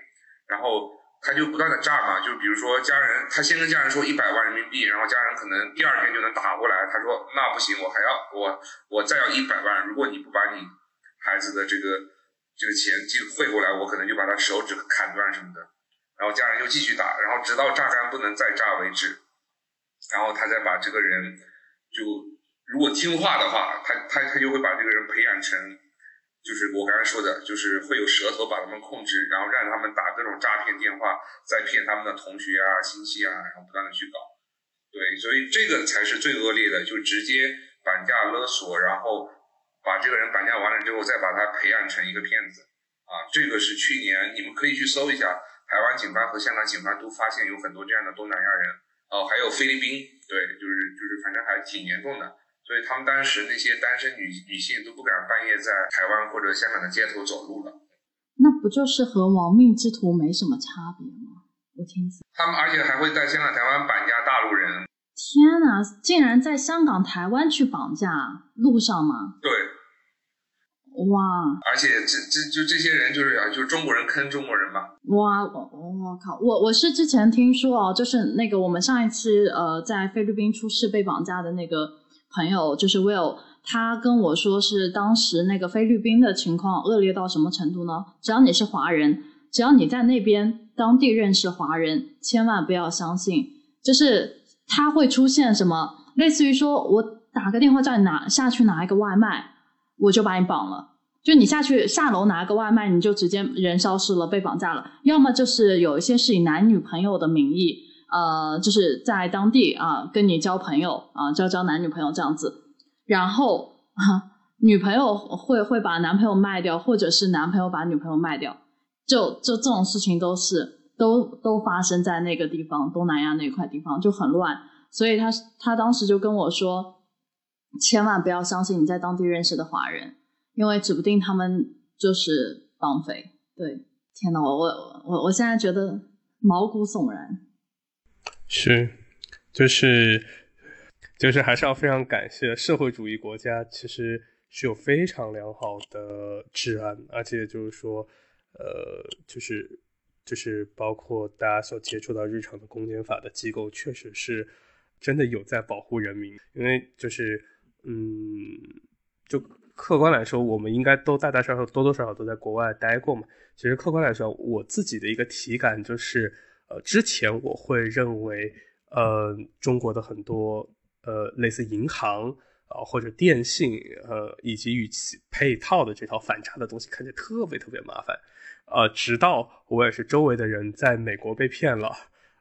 然后他就不断的炸嘛，就比如说家人，他先跟家人说一百万人民币，然后家人可能第二天就能打过来，他说那不行，我还要我我再要一百万，如果你不把你孩子的这个这个钱寄汇过来，我可能就把他手指砍断什么的。然后家人就继续打，然后直到榨干不能再榨为止，然后他再把这个人，就如果听话的话，他他他就会把这个人培养成，就是我刚才说的，就是会有舌头把他们控制，然后让他们打各种诈骗电话，再骗他们的同学啊、亲戚啊，然后不断的去搞。对，所以这个才是最恶劣的，就直接绑架勒索，然后把这个人绑架完了之后，再把他培养成一个骗子。啊，这个是去年你们可以去搜一下。台湾警方和香港警方都发现有很多这样的东南亚人，哦，还有菲律宾，对，就是就是，反正还挺严重的。所以他们当时那些单身女女性都不敢半夜在台湾或者香港的街头走路了。那不就是和亡命之徒没什么差别吗？我听死。他们而且还会在香港、台湾绑架大陆人。天哪，竟然在香港、台湾去绑架路上吗？对。哇！而且这这就这些人就是啊，就是中国人坑中国人嘛。哇！我我靠！我我是之前听说哦，就是那个我们上一期呃在菲律宾出事被绑架的那个朋友，就是 Will，他跟我说是当时那个菲律宾的情况恶劣到什么程度呢？只要你是华人，只要你在那边当地认识华人，千万不要相信，就是他会出现什么，类似于说我打个电话叫你拿下去拿一个外卖。我就把你绑了，就你下去下楼拿个外卖，你就直接人消失了，被绑架了。要么就是有一些是以男女朋友的名义，呃，就是在当地啊跟你交朋友啊，交交男女朋友这样子。然后女朋友会会把男朋友卖掉，或者是男朋友把女朋友卖掉，就就这种事情都是都都发生在那个地方，东南亚那块地方就很乱。所以他他当时就跟我说，千万不要相信你在当地认识的华人，因为指不定他们就是绑匪。对，天呐，我我我我现在觉得毛骨悚然。是，就是就是还是要非常感谢社会主义国家，其实。是有非常良好的治安，而且就是说，呃，就是就是包括大家所接触到日常的公检法的机构，确实是真的有在保护人民。因为就是，嗯，就客观来说，我们应该都大大小小多多少少都在国外待过嘛。其实客观来说，我自己的一个体感就是，呃，之前我会认为，呃，中国的很多呃类似银行。啊，或者电信，呃，以及与其配套的这套反差的东西，看起来特别特别麻烦，呃，直到我也是周围的人在美国被骗了，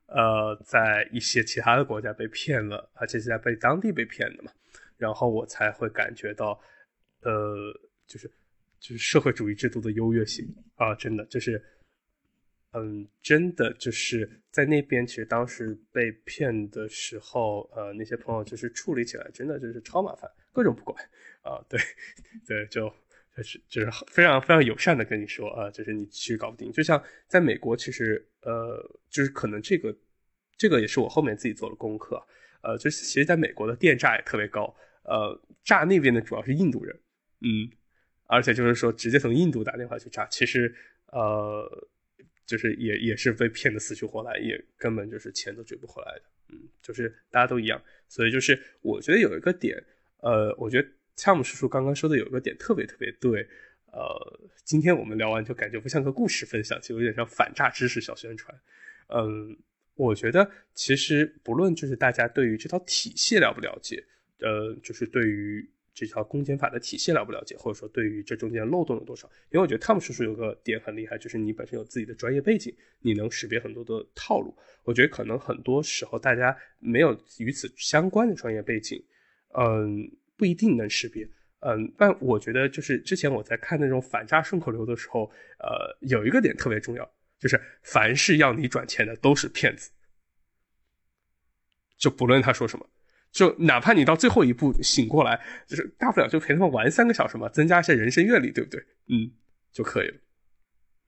呃，在一些其他的国家被骗了，而且是在被当地被骗的嘛，然后我才会感觉到，呃，就是就是社会主义制度的优越性啊，真的就是。嗯，真的就是在那边，其实当时被骗的时候，呃，那些朋友就是处理起来真的就是超麻烦，各种不管啊，对，对，就就是就是非常非常友善的跟你说啊，就是你其实搞不定。就像在美国，其实呃，就是可能这个这个也是我后面自己做的功课，呃，就是其实在美国的电诈也特别高，呃，诈那边的主要是印度人，嗯，而且就是说直接从印度打电话去诈，其实呃。就是也也是被骗的死去活来，也根本就是钱都追不回来的，嗯，就是大家都一样，所以就是我觉得有一个点，呃，我觉得汤姆叔叔刚刚说的有一个点特别特别对，呃，今天我们聊完就感觉不像个故事分享，就有点像反诈知识小宣传，嗯，我觉得其实不论就是大家对于这套体系了不了解，呃，就是对于。这条公检法的体系了不了解，或者说对于这中间漏洞有多少？因为我觉得汤姆叔叔有个点很厉害，就是你本身有自己的专业背景，你能识别很多的套路。我觉得可能很多时候大家没有与此相关的专业背景，嗯，不一定能识别。嗯，但我觉得就是之前我在看那种反诈顺口溜的时候，呃，有一个点特别重要，就是凡是要你转钱的都是骗子，就不论他说什么。就哪怕你到最后一步醒过来，就是大不了就陪他们玩三个小时嘛，增加一些人生阅历，对不对？嗯，就可以了。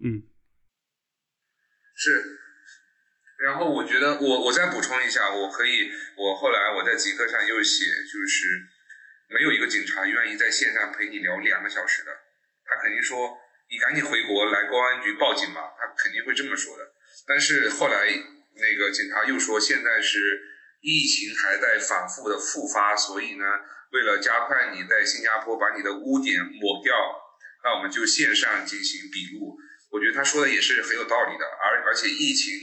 嗯，是。然后我觉得，我我再补充一下，我可以，我后来我在极客上又写，就是没有一个警察愿意在线上陪你聊两个小时的，他肯定说你赶紧回国来公安局报警吧，他肯定会这么说的。但是后来那个警察又说，现在是。疫情还在反复的复发，所以呢，为了加快你在新加坡把你的污点抹掉，那我们就线上进行笔录。我觉得他说的也是很有道理的。而而且疫情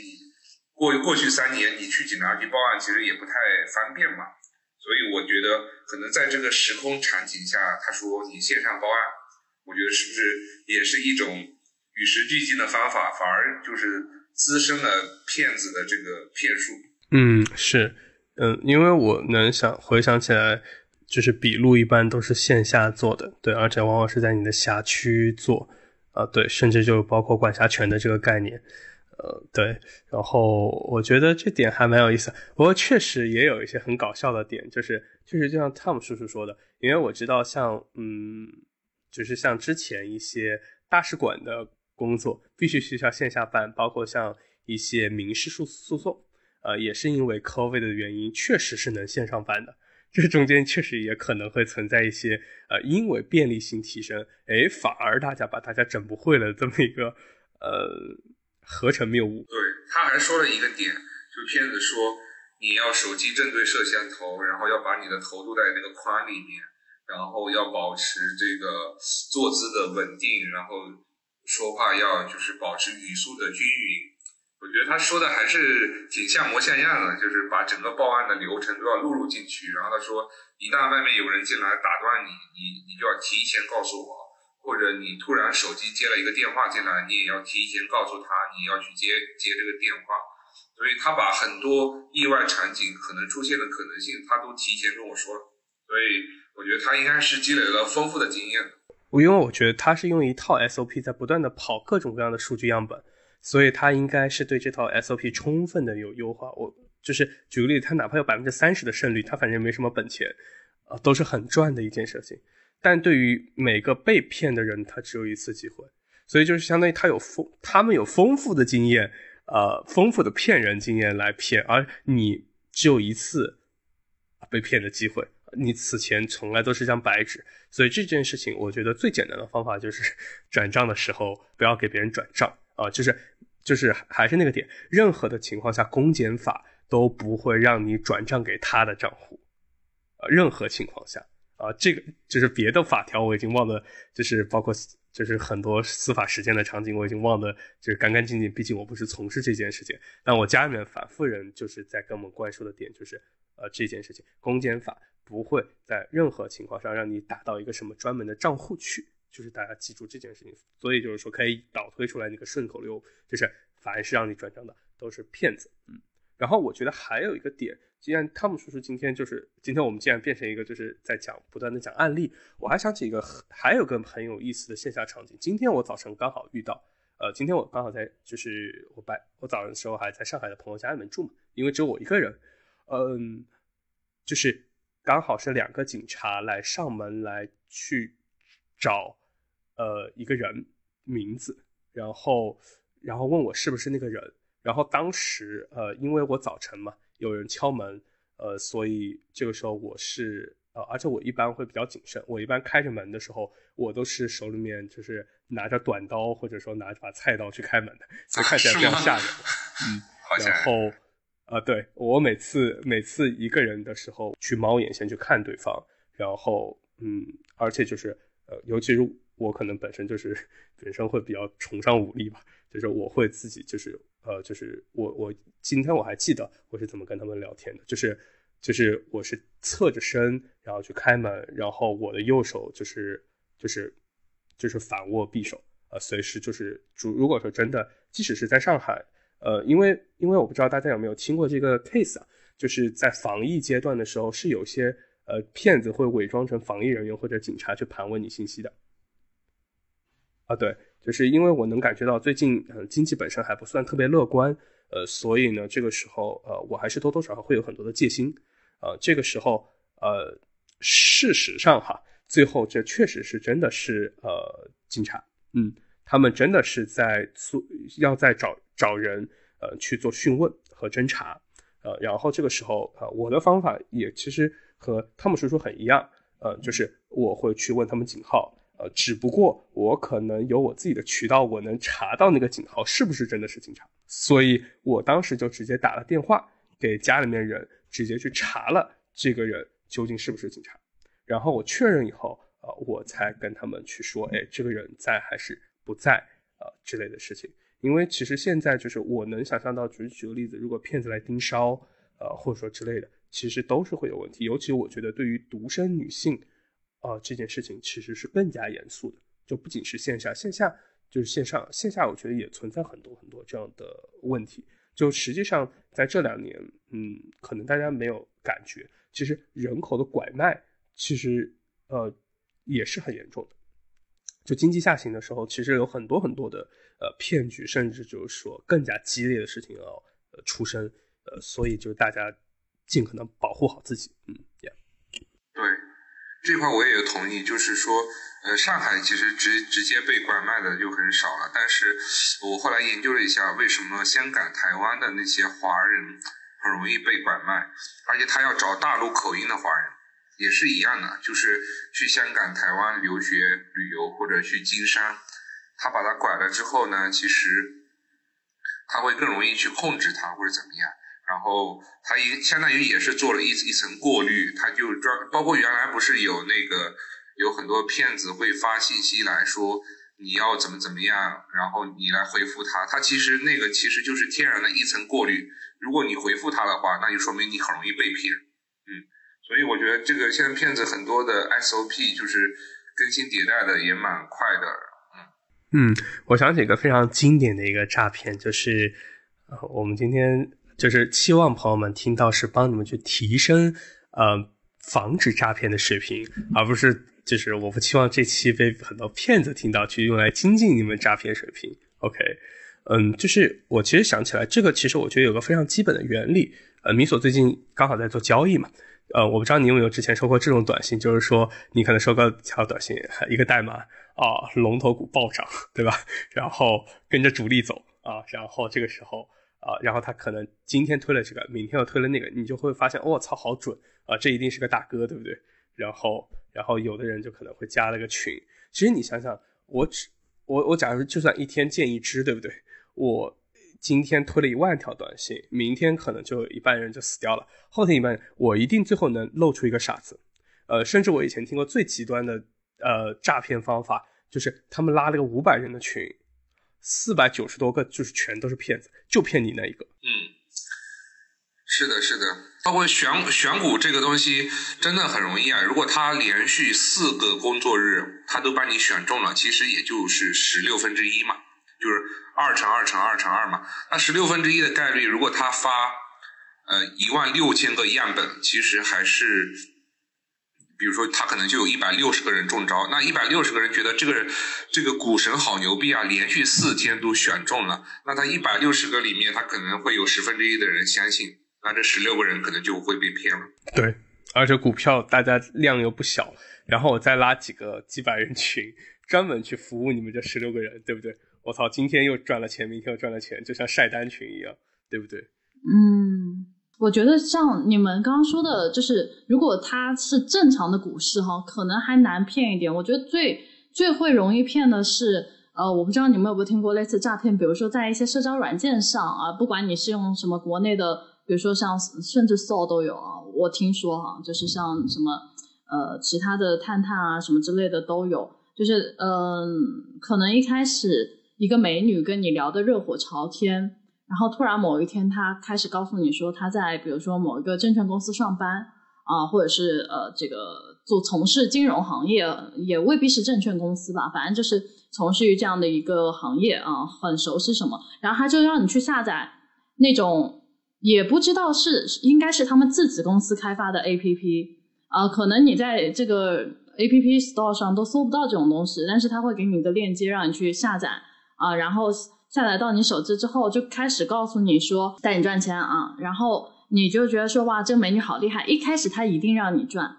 过过去三年，你去警察局报案其实也不太方便嘛。所以我觉得可能在这个时空场景下，他说你线上报案，我觉得是不是也是一种与时俱进的方法，反而就是滋生了骗子的这个骗术。嗯，是。嗯，因为我能想回想起来，就是笔录一般都是线下做的，对，而且往往是在你的辖区做，啊，对，甚至就包括管辖权的这个概念，呃，对，然后我觉得这点还蛮有意思，不过确实也有一些很搞笑的点，就是确实就像 Tom 叔叔说的，因为我知道像嗯，就是像之前一些大使馆的工作必须需要线下办，包括像一些民事诉诉讼。呃，也是因为 COVID 的原因，确实是能线上办的。这中间确实也可能会存在一些，呃，因为便利性提升，哎，反而大家把大家整不会了这么一个，呃，合成谬误。对，他还说了一个点，就骗子说你要手机正对摄像头，然后要把你的头坐在那个框里面，然后要保持这个坐姿的稳定，然后说话要就是保持语速的均匀。我觉得他说的还是挺像模像样的，就是把整个报案的流程都要录入进去。然后他说，一旦外面有人进来打断你，你你就要提前告诉我，或者你突然手机接了一个电话进来，你也要提前告诉他你要去接接这个电话。所以他把很多意外场景可能出现的可能性，他都提前跟我说。所以我觉得他应该是积累了丰富的经验。因为我觉得他是用一套 SOP 在不断的跑各种各样的数据样本，所以他应该是对这套 SOP 充分的有优化。我就是举个例子，他哪怕有百分之三十的胜率，他反正没什么本钱，啊，都是很赚的一件事情。但对于每个被骗的人，他只有一次机会，所以就是相当于他有丰，他们有丰富的经验，呃，丰富的骗人经验来骗，而你只有一次被骗的机会。你此前从来都是张白纸，所以这件事情，我觉得最简单的方法就是 转账的时候不要给别人转账啊，就是就是还是那个点，任何的情况下，公检法都不会让你转账给他的账户，啊，任何情况下啊，这个就是别的法条我已经忘了，就是包括就是很多司法实践的场景我已经忘得就是干干净净，毕竟我不是从事这件事情，但我家里面反复人就是在跟我们灌输的点就是，呃，这件事情公检法。不会在任何情况上让你打到一个什么专门的账户去，就是大家记住这件事情。所以就是说，可以倒推出来那个顺口溜，就是凡是让你转账的都是骗子。嗯，然后我觉得还有一个点，既然汤姆叔叔今天就是今天我们既然变成一个就是在讲不断的讲案例，我还想起一个还有个很有意思的线下场景。今天我早晨刚好遇到，呃，今天我刚好在就是我白我早上的时候还在上海的朋友家里面住嘛，因为只有我一个人，嗯，就是。刚好是两个警察来上门来去找，呃，一个人名字，然后然后问我是不是那个人，然后当时呃，因为我早晨嘛，有人敲门，呃，所以这个时候我是呃，而且我一般会比较谨慎，我一般开着门的时候，我都是手里面就是拿着短刀或者说拿着把菜刀去开门的，所以看起来比较吓人，嗯，然后。啊，对我每次每次一个人的时候去猫眼先去看对方，然后嗯，而且就是呃，尤其是我可能本身就是本身会比较崇尚武力吧，就是我会自己就是呃，就是我我今天我还记得我是怎么跟他们聊天的，就是就是我是侧着身然后去开门，然后我的右手就是就是就是反握匕首啊，随时就是主如果说真的，即使是在上海。呃，因为因为我不知道大家有没有听过这个 case 啊，就是在防疫阶段的时候，是有些呃骗子会伪装成防疫人员或者警察去盘问你信息的。啊，对，就是因为我能感觉到最近呃经济本身还不算特别乐观，呃，所以呢，这个时候呃我还是多多少少会有很多的戒心。呃，这个时候呃事实上哈，最后这确实是真的是呃警察，嗯，他们真的是在做要在找。找人，呃，去做讯问和侦查，呃，然后这个时候，呃，我的方法也其实和汤姆叔叔很一样，呃，就是我会去问他们警号，呃，只不过我可能有我自己的渠道，我能查到那个警号是不是真的是警察，所以我当时就直接打了电话给家里面人，直接去查了这个人究竟是不是警察，然后我确认以后，呃，我才跟他们去说，哎，这个人在还是不在，呃，之类的事情。因为其实现在就是我能想象到，举举个例子，如果骗子来盯梢，呃，或者说之类的，其实都是会有问题。尤其我觉得对于独生女性，啊，这件事情其实是更加严肃的。就不仅是线下，线下就是线上，线下我觉得也存在很多很多这样的问题。就实际上在这两年，嗯，可能大家没有感觉，其实人口的拐卖其实呃也是很严重的。就经济下行的时候，其实有很多很多的。呃，骗局，甚至就是说更加激烈的事情要呃出生，呃，所以就大家尽可能保护好自己，嗯，对，这块我也同意，就是说，呃，上海其实直直接被拐卖的就很少了，但是我后来研究了一下，为什么香港、台湾的那些华人很容易被拐卖，而且他要找大陆口音的华人，也是一样的，就是去香港、台湾留学、旅游或者去经商。他把他拐了之后呢，其实他会更容易去控制他或者怎么样，然后他也相当于也是做了一一层过滤，他就专包括原来不是有那个有很多骗子会发信息来说你要怎么怎么样，然后你来回复他，他其实那个其实就是天然的一层过滤，如果你回复他的话，那就说明你很容易被骗，嗯，所以我觉得这个现在骗子很多的 SOP 就是更新迭代的也蛮快的。嗯嗯，我想起一个非常经典的一个诈骗，就是，我们今天就是期望朋友们听到是帮你们去提升呃防止诈骗的水平，而不是就是我不期望这期被很多骗子听到去用来精进你们诈骗水平。OK，嗯，就是我其实想起来，这个其实我觉得有个非常基本的原理。呃，米索最近刚好在做交易嘛。呃，我不知道你有没有之前收过这种短信，就是说你可能收个条短信，一个代码啊，龙头股暴涨，对吧？然后跟着主力走啊，然后这个时候啊，然后他可能今天推了这个，明天又推了那个，你就会发现，我操，好准啊，这一定是个大哥，对不对？然后，然后有的人就可能会加了个群。其实你想想，我只我我假如就算一天见一只，对不对？我。今天推了一万条短信，明天可能就一半人就死掉了，后天一半，我一定最后能露出一个傻子。呃，甚至我以前听过最极端的呃诈骗方法，就是他们拉了个五百人的群，四百九十多个就是全都是骗子，就骗你那一个。嗯，是的，是的，包括选选股这个东西真的很容易啊。如果他连续四个工作日他都把你选中了，其实也就是十六分之一嘛。就是二乘二乘二乘二嘛，那十六分之一的概率，如果他发呃一万六千个样本，其实还是，比如说他可能就有一百六十个人中招，那一百六十个人觉得这个人这个股神好牛逼啊，连续四天都选中了，那他一百六十个里面，他可能会有十分之一的人相信，那这十六个人可能就会被骗了。对，而且股票大家量又不小，然后我再拉几个几百人群，专门去服务你们这十六个人，对不对？我操！今天又赚了钱，明天又赚了钱，就像晒单群一样，对不对？嗯，我觉得像你们刚刚说的，就是如果它是正常的股市哈，可能还难骗一点。我觉得最最会容易骗的是，呃，我不知道你们有没有听过类似诈骗，比如说在一些社交软件上啊，不管你是用什么国内的，比如说像甚至 Soul 都有啊，我听说哈，就是像什么呃其他的探探啊什么之类的都有，就是嗯，可能一开始。一个美女跟你聊得热火朝天，然后突然某一天他开始告诉你说他在比如说某一个证券公司上班啊，或者是呃这个做从事金融行业，也未必是证券公司吧，反正就是从事于这样的一个行业啊，很熟悉什么，然后他就让你去下载那种也不知道是应该是他们自己公司开发的 APP 啊，可能你在这个 APP Store 上都搜不到这种东西，但是他会给你一个链接让你去下载。啊，然后下载到你手机之后，就开始告诉你说带你赚钱啊，然后你就觉得说哇，这个美女好厉害。一开始她一定让你赚，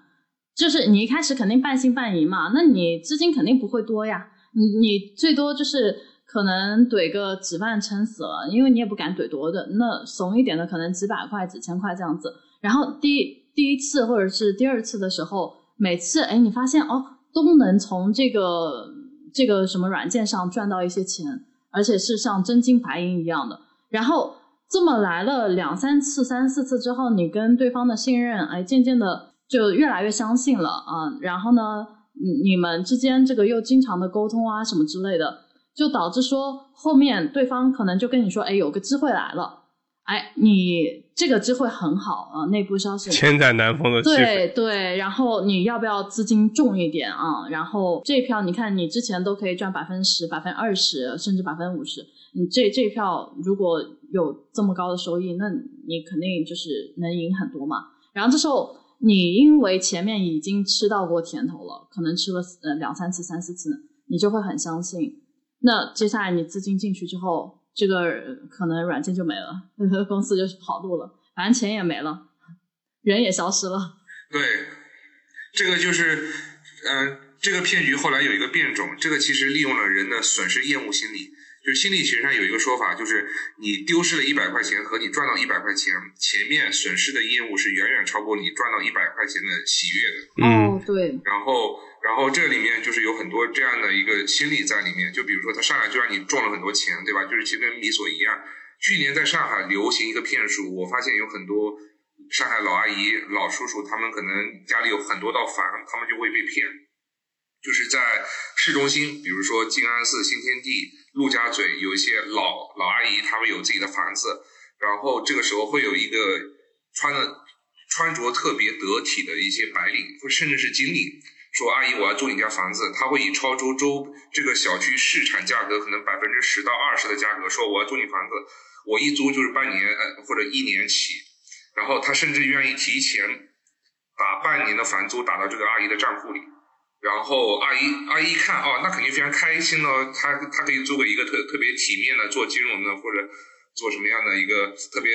就是你一开始肯定半信半疑嘛，那你资金肯定不会多呀，你你最多就是可能怼个几万撑死了，因为你也不敢怼多的，那怂一点的可能几百块、几千块这样子。然后第第一次或者是第二次的时候，每次哎你发现哦都能从这个。这个什么软件上赚到一些钱，而且是像真金白银一样的。然后这么来了两三次、三四次之后，你跟对方的信任，哎，渐渐的就越来越相信了啊。然后呢，你们之间这个又经常的沟通啊，什么之类的，就导致说后面对方可能就跟你说，哎，有个机会来了。哎，你这个机会很好啊！内部消息，千载难逢的机会。对对，然后你要不要资金重一点啊？然后这票，你看你之前都可以赚百分之十、百分之二十，甚至百分之五十。你这这票如果有这么高的收益，那你肯定就是能赢很多嘛。然后这时候你因为前面已经吃到过甜头了，可能吃了呃两三次、三四次，你就会很相信。那接下来你资金进去之后。这个可能软件就没了，公司就跑路了，反正钱也没了，人也消失了。对，这个就是，嗯，这个骗局后来有一个变种，这个其实利用了人的损失厌恶心理。就是心理学上有一个说法，就是你丢失了一百块钱和你赚到一百块钱，前面损失的厌恶是远远超过你赚到一百块钱的喜悦的。哦，对。然后，然后这里面就是有很多这样的一个心理在里面。就比如说，他上来就让你中了很多钱，对吧？就是其实跟米索一样。去年在上海流行一个骗术，我发现有很多上海老阿姨、老叔叔，他们可能家里有很多道房，他们就会被骗。就是在市中心，比如说静安寺、新天地。陆家嘴有一些老老阿姨，他们有自己的房子，然后这个时候会有一个穿的穿着特别得体的一些白领，或甚至是经理，说阿姨我要租你家房子，他会以超周周这个小区市场价格可能百分之十到二十的价格说我要租你房子，我一租就是半年呃或者一年起，然后他甚至愿意提前打半年的房租打到这个阿姨的账户里，然后阿姨阿姨一看哦，那肯定非常开心了，她她可以租给一个特特别体面的做金融的或者做什么样的一个特别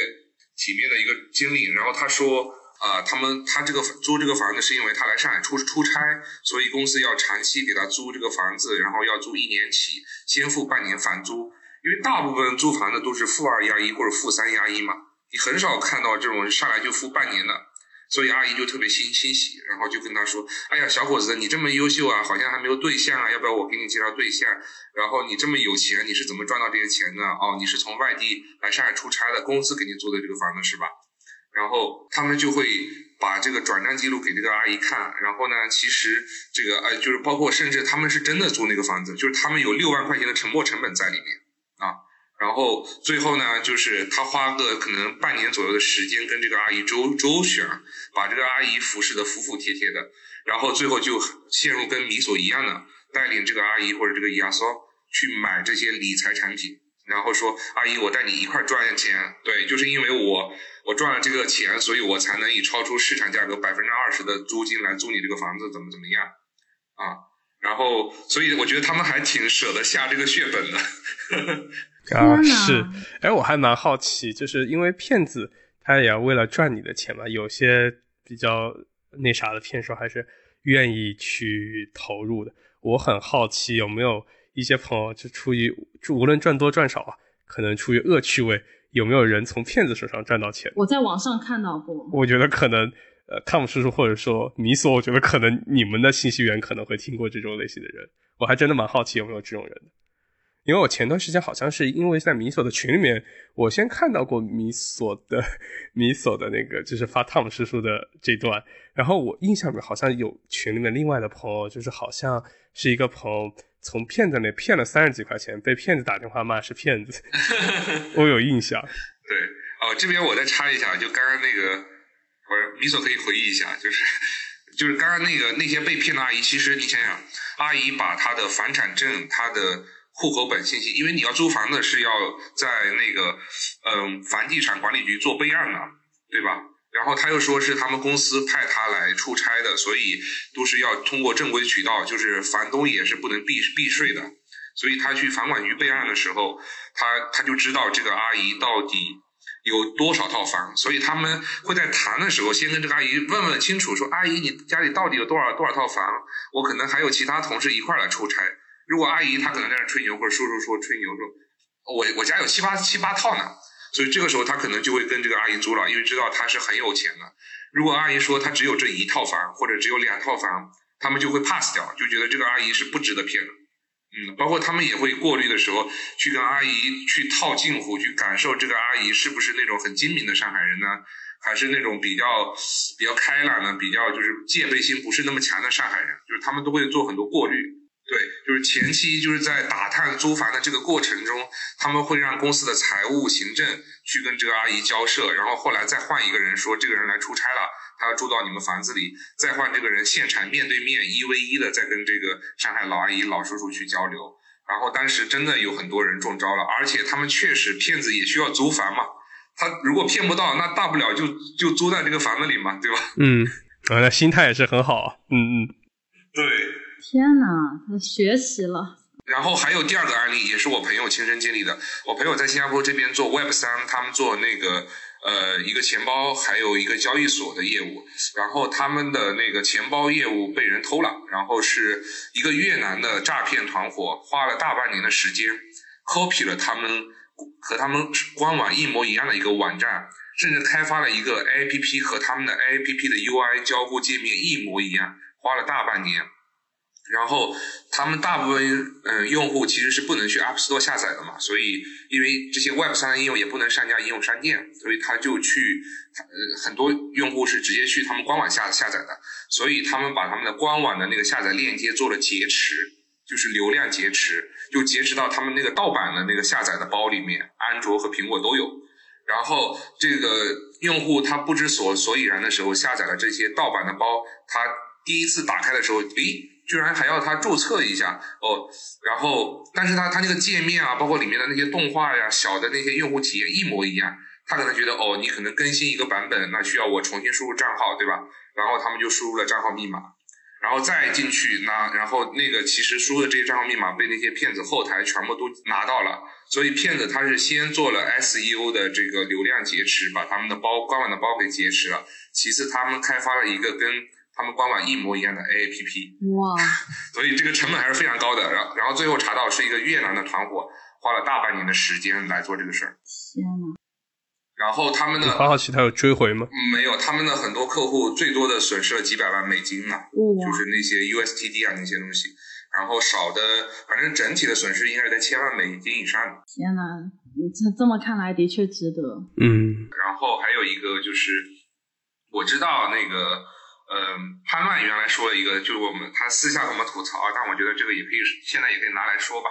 体面的一个经理，然后她说。啊，他们他这个租这个房子是因为他来上海出出差，所以公司要长期给他租这个房子，然后要租一年起，先付半年房租。因为大部分租房的都是负二押一或者负三押一嘛，你很少看到这种上来就付半年的，所以阿姨就特别欣欣喜，然后就跟他说：“哎呀，小伙子，你这么优秀啊，好像还没有对象啊，要不要我给你介绍对象？然后你这么有钱，你是怎么赚到这些钱的？哦，你是从外地来上海出差的，公司给你租的这个房子是吧？”然后他们就会把这个转账记录给这个阿姨看，然后呢，其实这个呃，就是包括甚至他们是真的租那个房子，就是他们有六万块钱的沉没成本在里面啊。然后最后呢，就是他花个可能半年左右的时间跟这个阿姨周周旋，把这个阿姨服侍的服服帖帖的，然后最后就陷入跟米索一样的，带领这个阿姨或者这个亚索去买这些理财产品，然后说阿姨，我带你一块赚钱，对，就是因为我。我赚了这个钱，所以我才能以超出市场价格百分之二十的租金来租你这个房子，怎么怎么样啊？然后，所以我觉得他们还挺舍得下这个血本的。啊，是，哎，我还蛮好奇，就是因为骗子他也要为了赚你的钱嘛，有些比较那啥的骗术还是愿意去投入的。我很好奇有没有一些朋友就出于无论赚多赚少啊，可能出于恶趣味。有没有人从骗子手上赚到钱？我在网上看到过。我觉得可能，呃，汤姆叔叔或者说米索，我觉得可能你们的信息源可能会听过这种类型的人。我还真的蛮好奇有没有这种人的，因为我前段时间好像是因为在米索的群里面，我先看到过米索的米索的那个就是发汤姆叔叔的这段，然后我印象里面好像有群里面另外的朋友，就是好像是一个朋友。从骗子那骗了三十几块钱，被骗子打电话骂是骗子，我有印象。对，哦，这边我再插一下，就刚刚那个，我米索可以回忆一下，就是就是刚刚那个那些被骗的阿姨，其实你想想，阿姨把她的房产证、她的户口本信息，因为你要租房子是要在那个嗯房地产管理局做备案的，对吧？然后他又说是他们公司派他来出差的，所以都是要通过正规渠道，就是房东也是不能避避税的。所以他去房管局备案的时候，他他就知道这个阿姨到底有多少套房，所以他们会在谈的时候先跟这个阿姨问问清楚，说阿姨你家里到底有多少多少套房？我可能还有其他同事一块来出差。如果阿姨她可能在那吹牛，或者叔叔说吹牛说，我我家有七八七八套呢。所以这个时候他可能就会跟这个阿姨租了，因为知道他是很有钱的。如果阿姨说他只有这一套房或者只有两套房，他们就会 pass 掉，就觉得这个阿姨是不值得骗的。嗯，包括他们也会过滤的时候去跟阿姨去套近乎，去感受这个阿姨是不是那种很精明的上海人呢，还是那种比较比较开朗的、比较就是戒备心不是那么强的上海人，就是他们都会做很多过滤。对，就是前期就是在打探租房的这个过程中，他们会让公司的财务、行政去跟这个阿姨交涉，然后后来再换一个人说这个人来出差了，他要住到你们房子里，再换这个人现场面对面一 v 一的再跟这个上海老阿姨、老叔叔去交流。然后当时真的有很多人中招了，而且他们确实骗子也需要租房嘛，他如果骗不到，那大不了就就租在这个房子里嘛，对吧？嗯，啊，那心态也是很好，嗯嗯，对。天哪，他学习了。然后还有第二个案例，也是我朋友亲身经历的。我朋友在新加坡这边做 Web 三，他们做那个呃一个钱包，还有一个交易所的业务。然后他们的那个钱包业务被人偷了，然后是一个越南的诈骗团伙，花了大半年的时间，copy 了他们和他们官网一模一样的一个网站，甚至开发了一个 APP 和他们的 APP 的 UI 交互界面一模一样，花了大半年。然后他们大部分嗯用户其实是不能去 App Store 下载的嘛，所以因为这些 Web 三应用也不能上架应用商店，所以他就去呃很多用户是直接去他们官网下下载的，所以他们把他们的官网的那个下载链接做了劫持，就是流量劫持，就劫持到他们那个盗版的那个下载的包里面，安卓和苹果都有。然后这个用户他不知所所以然的时候下载了这些盗版的包，他第一次打开的时候，诶。居然还要他注册一下哦，然后，但是他他那个界面啊，包括里面的那些动画呀、小的那些用户体验一模一样，他可能觉得哦，你可能更新一个版本，那需要我重新输入账号，对吧？然后他们就输入了账号密码，然后再进去，那然后那个其实输入的这些账号密码被那些骗子后台全部都拿到了，所以骗子他是先做了 SEO 的这个流量劫持，把他们的包官网的包给劫持了，其次他们开发了一个跟他们官网一模一样的 AAPP，哇，所以这个成本还是非常高的。然然后最后查到是一个越南的团伙，花了大半年的时间来做这个事儿。天呐，然后他们的好好奇他有追回吗？没有，他们的很多客户最多的损失了几百万美金呢，哇，就是那些 USTD 啊那些东西。然后少的，反正整体的损失应该是在千万美金以上的。天呐，你这这么看来的确值得。嗯，然后还有一个就是，我知道那个，嗯、潘乱原来说了一个，就是我们他私下跟我们吐槽啊，但我觉得这个也可以现在也可以拿来说吧，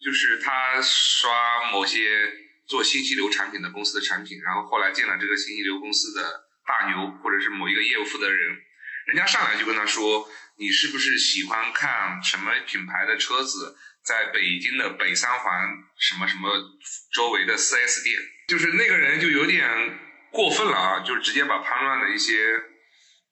就是他刷某些做信息流产品的公司的产品，然后后来进了这个信息流公司的大牛或者是某一个业务负责人，人家上来就跟他说，你是不是喜欢看什么品牌的车子在北京的北三环什么什么周围的 4S 店？就是那个人就有点过分了啊，就直接把潘乱的一些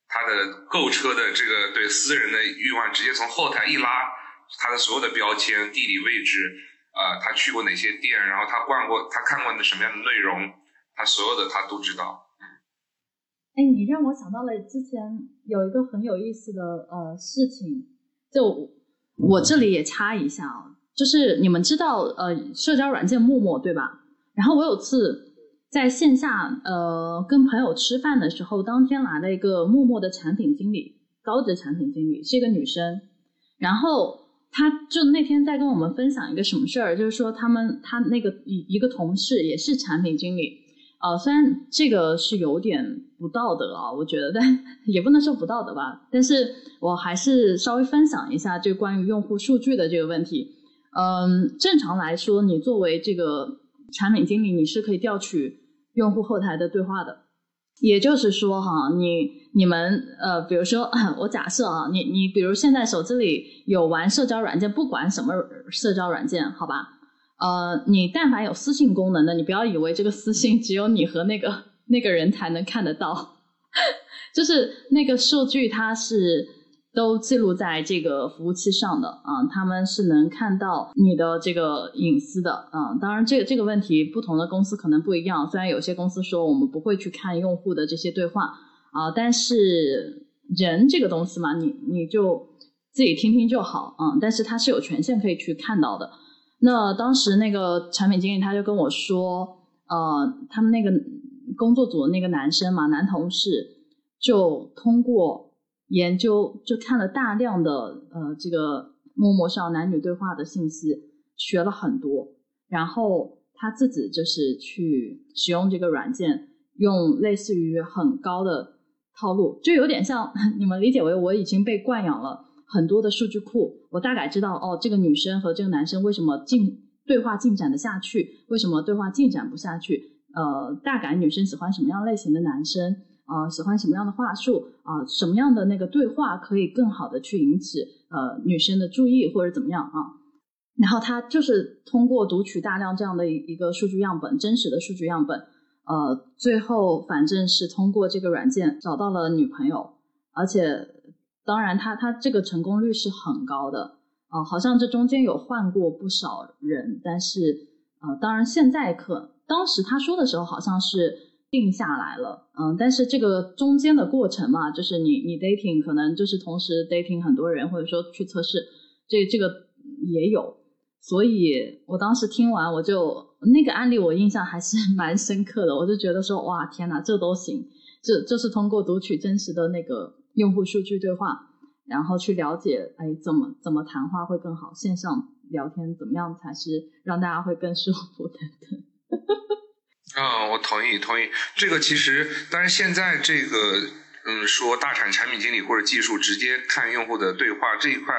他的购车的这个对私人的欲望直接从后台一拉，他的所有的标签、地理位置，呃，他去过哪些店，然后他逛过、他看过的什么样的内容，他所有的他都知道。哎，你让我想到了之前有一个很有意思的呃事情，就我这里也插一下啊，就是你们知道呃社交软件陌陌对吧？然后我有次在线下呃跟朋友吃饭的时候，当天来了一个陌陌的产品经理，高级产品经理是一个女生，然后她就那天在跟我们分享一个什么事儿，就是说他们她那个一一个同事也是产品经理。呃，虽然这个是有点不道德啊，我觉得，但 也不能说不道德吧。但是我还是稍微分享一下这关于用户数据的这个问题。嗯，正常来说，你作为这个产品经理，你是可以调取用户后台的对话的。也就是说，哈，你你们呃，比如说 我假设啊，你你比如现在手机里有玩社交软件，不管什么社交软件，好吧？呃，你但凡有私信功能的，你不要以为这个私信只有你和那个那个人才能看得到，就是那个数据它是都记录在这个服务器上的啊、他们是能看到你的这个隐私的啊、当然，这个这个问题不同的公司可能不一样，虽然有些公司说我们不会去看用户的这些对话啊、但是人这个东西嘛，你你就自己听听就好啊、但是他是有权限可以去看到的。那当时那个产品经理他就跟我说，呃，他们那个工作组的那个男生嘛，男同事就通过研究，就看了大量的呃这个陌陌上男女对话的信息，学了很多，然后他自己就是去使用这个软件，用类似于很高的套路，就有点像你们理解为我已经被惯养了。很多的数据库，我大概知道哦，这个女生和这个男生为什么进对话进展的下去，为什么对话进展不下去？呃，大概女生喜欢什么样类型的男生，呃，喜欢什么样的话术啊、什么样的那个对话可以更好的去引起呃女生的注意或者怎么样啊？然后他就是通过读取大量这样的一个数据样本，真实的数据样本，呃，最后反正是通过这个软件找到了女朋友，而且。当然他，他这个成功率是很高的啊、好像这中间有换过不少人，但是呃，当然现在可当时他说的时候好像是定下来了，嗯、但是这个中间的过程嘛，就是你你 dating 可能就是同时 dating 很多人，或者说去测试，这这个也有，所以我当时听完我就那个案例我印象还是 蛮深刻的，我就觉得说哇天哪，这都行，这就是通过读取真实的那个。用户数据对话，然后去了解，哎，怎么怎么谈话会更好？线上聊天怎么样才是让大家会更舒服等等。嗯，我同意同意。这个其实，但是现在这个，嗯，说大厂产品经理或者技术直接看用户的对话这一块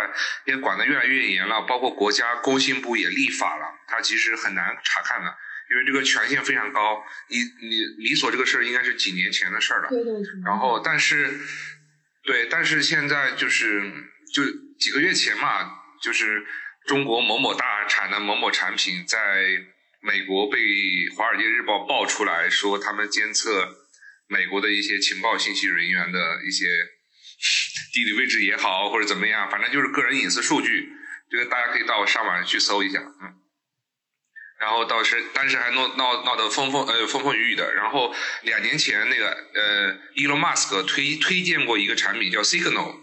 也管得越来越严了，包括国家工信部也立法了，它其实很难查看的，因为这个权限非常高。你你理所这个事儿应该是几年前的事儿了。对对对。然后，但是。对，但是现在就是就几个月前嘛，就是中国某某大产的某某产品在美国被《华尔街日报》爆出来说，他们监测美国的一些情报信息人员的一些地理位置也好，或者怎么样，反正就是个人隐私数据。这个大家可以到上网去搜一下，嗯。然后到时当时还闹闹闹得风风呃风风雨雨的。然后两年前那个呃，Elon Musk 推推荐过一个产品叫 Signal，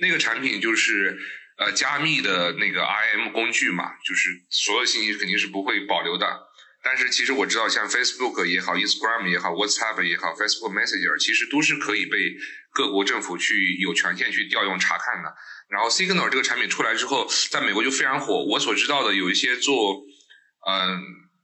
那个产品就是呃加密的那个 IM 工具嘛，就是所有信息肯定是不会保留的。但是其实我知道，像 Facebook 也好，Instagram 也好，WhatsApp 也好，Facebook Messenger 其实都是可以被各国政府去有权限去调用查看的。然后 Signal 这个产品出来之后，在美国就非常火。我所知道的有一些做。嗯，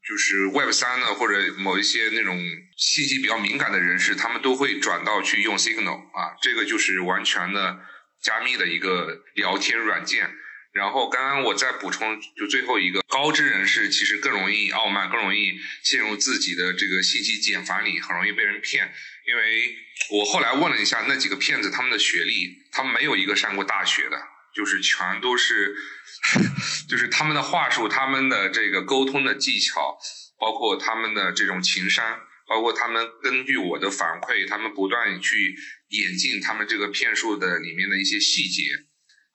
就是 Web 三的或者某一些那种信息比较敏感的人士，他们都会转到去用 Signal 啊，这个就是完全的加密的一个聊天软件。然后刚刚我再补充，就最后一个，高知人士其实更容易傲慢，更容易陷入自己的这个信息茧房里，很容易被人骗。因为我后来问了一下那几个骗子，他们的学历，他们没有一个上过大学的，就是全都是。就是他们的话术，他们的这个沟通的技巧，包括他们的这种情商，包括他们根据我的反馈，他们不断去演进他们这个骗术的里面的一些细节。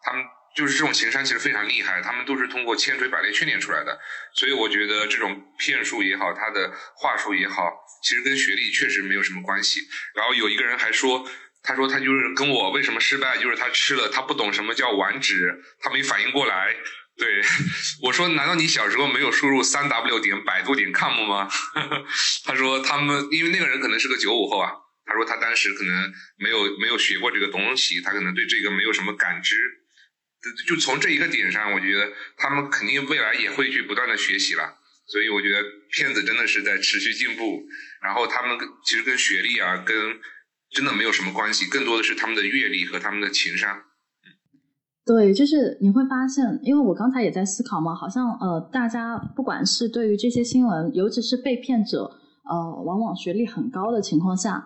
他们就是这种情商其实非常厉害，他们都是通过千锤百炼训练出来的。所以我觉得这种骗术也好，他的话术也好，其实跟学历确实没有什么关系。然后有一个人还说。他说他就是跟我为什么失败，就是他吃了他不懂什么叫完脂，他没反应过来。对 我说，难道你小时候没有输入三 w 点百度点 com 吗？他说他们因为那个人可能是个九五后啊，他说他当时可能没有没有学过这个东西，他可能对这个没有什么感知。就从这一个点上，我觉得他们肯定未来也会去不断的学习了。所以我觉得骗子真的是在持续进步，然后他们其实跟学历啊跟。真的没有什么关系，更多的是他们的阅历和他们的情商。对，就是你会发现，因为我刚才也在思考嘛，好像呃，大家不管是对于这些新闻，尤其是被骗者，呃，往往学历很高的情况下，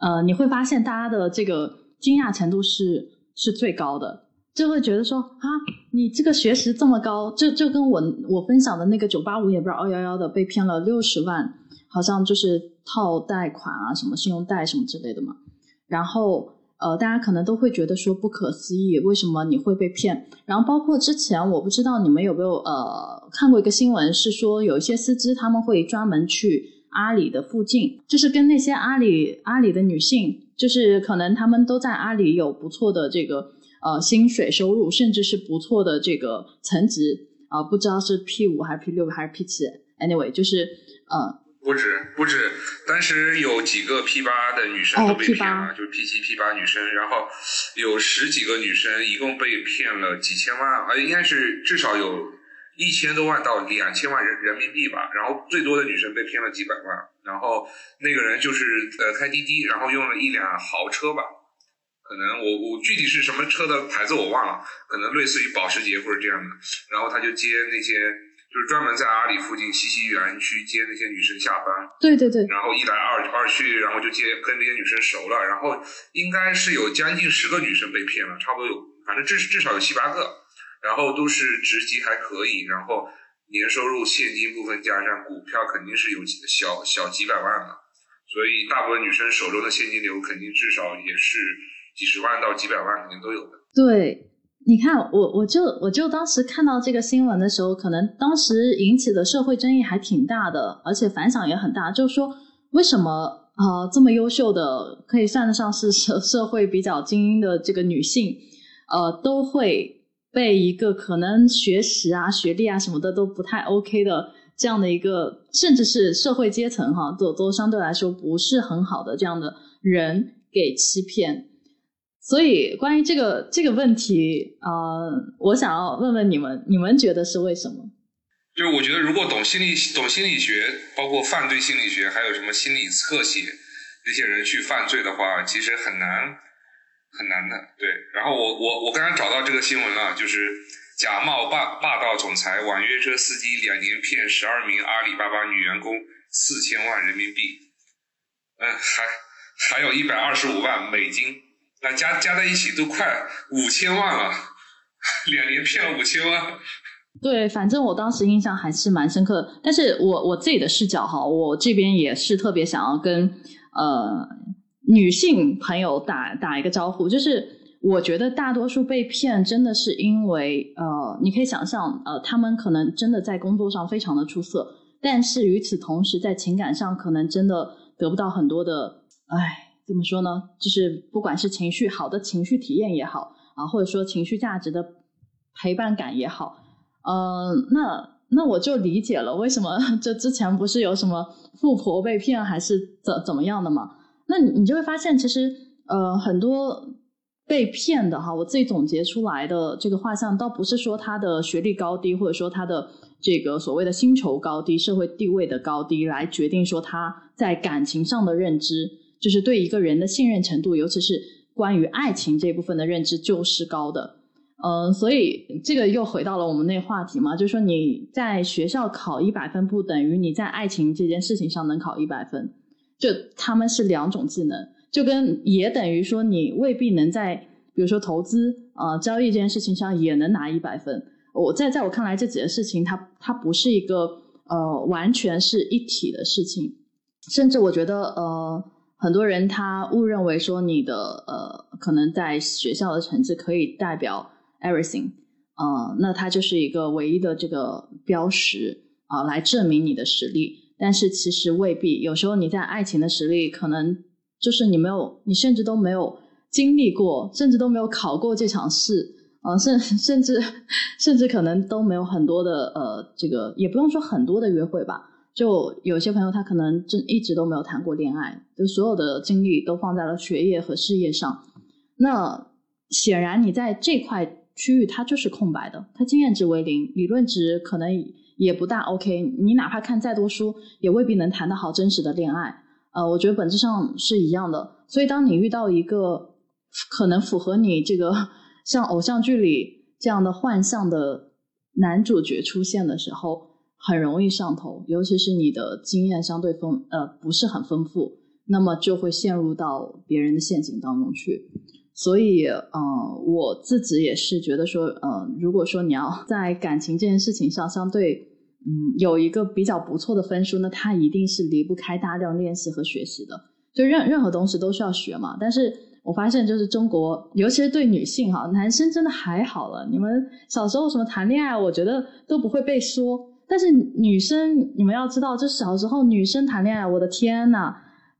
呃，你会发现大家的这个惊讶程度是是最高的，就会觉得说啊，你这个学识这么高，就就跟我我分享的那个九八五也不知道二幺幺的被骗了六十万，好像就是。套贷款啊，什么信用贷什么之类的嘛，然后呃，大家可能都会觉得说不可思议，为什么你会被骗？然后包括之前，我不知道你们有没有呃看过一个新闻，是说有一些司机他们会专门去阿里的附近，就是跟那些阿里阿里的女性，就是可能他们都在阿里有不错的这个呃薪水收入，甚至是不错的这个层级啊，不知道是 P 五还是 P 六还是 P 七，anyway 就是呃。不止不止，当时有几个 P 八的女生都被骗了，就是 P 七 P 八女生，然后有十几个女生一共被骗了几千万，呃，应该是至少有一千多万到两千万人人民币吧。然后最多的女生被骗了几百万。然后那个人就是呃开滴滴，然后用了一辆豪车吧，可能我我具体是什么车的牌子我忘了，可能类似于保时捷或者这样的。然后他就接那些。就是专门在阿里附近西溪园区接那些女生下班，对对对，然后一来二二去，然后就接跟这些女生熟了，然后应该是有将近十个女生被骗了，差不多有，反正至至少有七八个，然后都是职级还可以，然后年收入现金部分加上股票肯定是有小小几百万的，所以大部分女生手中的现金流肯定至少也是几十万到几百万肯定都有的，对。你看，我我就我就当时看到这个新闻的时候，可能当时引起的社会争议还挺大的，而且反响也很大。就是说，为什么呃这么优秀的，可以算得上是社社会比较精英的这个女性，呃，都会被一个可能学识啊、学历啊什么的都不太 OK 的这样的一个，甚至是社会阶层哈，都都相对来说不是很好的这样的人给欺骗。所以，关于这个这个问题，呃，我想要问问你们，你们觉得是为什么？就是我觉得，如果懂心理、懂心理学，包括犯罪心理学，还有什么心理侧写，这些人去犯罪的话，其实很难很难的。对。然后我我我刚刚找到这个新闻了，就是假冒霸霸道总裁网约车司机两年骗十二名阿里巴巴女员工四千万人民币，嗯，还还有一百二十五万美金。那加加在一起都快五千万了，两年骗了五千万。对，反正我当时印象还是蛮深刻。但是我我自己的视角哈，我这边也是特别想要跟呃女性朋友打打一个招呼，就是我觉得大多数被骗真的是因为呃，你可以想象呃，他们可能真的在工作上非常的出色，但是与此同时在情感上可能真的得不到很多的，哎，怎么说呢？就是不管是情绪好的情绪体验也好啊，或者说情绪价值的陪伴感也好。呃，那那我就理解了，为什么这之前不是有什么富婆被骗还是怎怎么样的嘛？那你你就会发现，其实呃很多被骗的哈，我自己总结出来的这个画像，倒不是说他的学历高低，或者说他的这个所谓的薪酬高低、社会地位的高低来决定说他在感情上的认知，就是对一个人的信任程度，尤其是关于爱情这部分的认知就是高的。嗯，所以这个又回到了我们那话题嘛，就是说你在学校考一百分，不等于你在爱情这件事情上能考一百分，就他们是两种技能，就跟也等于说你未必能在比如说投资啊交易这件事情上也能拿一百分。我在在我看来，这几个事情它它不是一个呃完全是一体的事情，甚至我觉得呃很多人他误认为说你的呃可能在学校的成绩可以代表。Everything，呃，那它就是一个唯一的这个标识啊，来证明你的实力。但是其实未必，有时候你在爱情的实力，可能就是你没有，你甚至都没有经历过，甚至都没有考过这场试啊，甚甚至 甚至可能都没有很多的呃，这个也不用说很多的约会吧。就有些朋友他可能真一直都没有谈过恋爱，就所有的精力都放在了学业和事业上。那显然你在这块。区域它就是空白的，它经验值为零，理论值可能也不大 OK。你哪怕看再多书，也未必能谈得好真实的恋爱。呃，我觉得本质上是一样的。所以，当你遇到一个可能符合你这个像偶像剧里这样的幻象的男主角出现的时候，很容易上头。尤其是你的经验相对丰呃不是很丰富，那么就会陷入到别人的陷阱当中去。所以，呃，我自己也是觉得说，呃，如果说你要 在感情这件事情上相对，嗯，有一个比较不错的分数，那它一定是离不开大量练习和学习的。就任任何东西都需要学嘛。但是我发现，就是中国，尤其是对女性哈，男生真的还好了。你们小时候什么谈恋爱，我觉得都不会被说。但是女生，你们要知道，就小时候女生谈恋爱，我的天呐！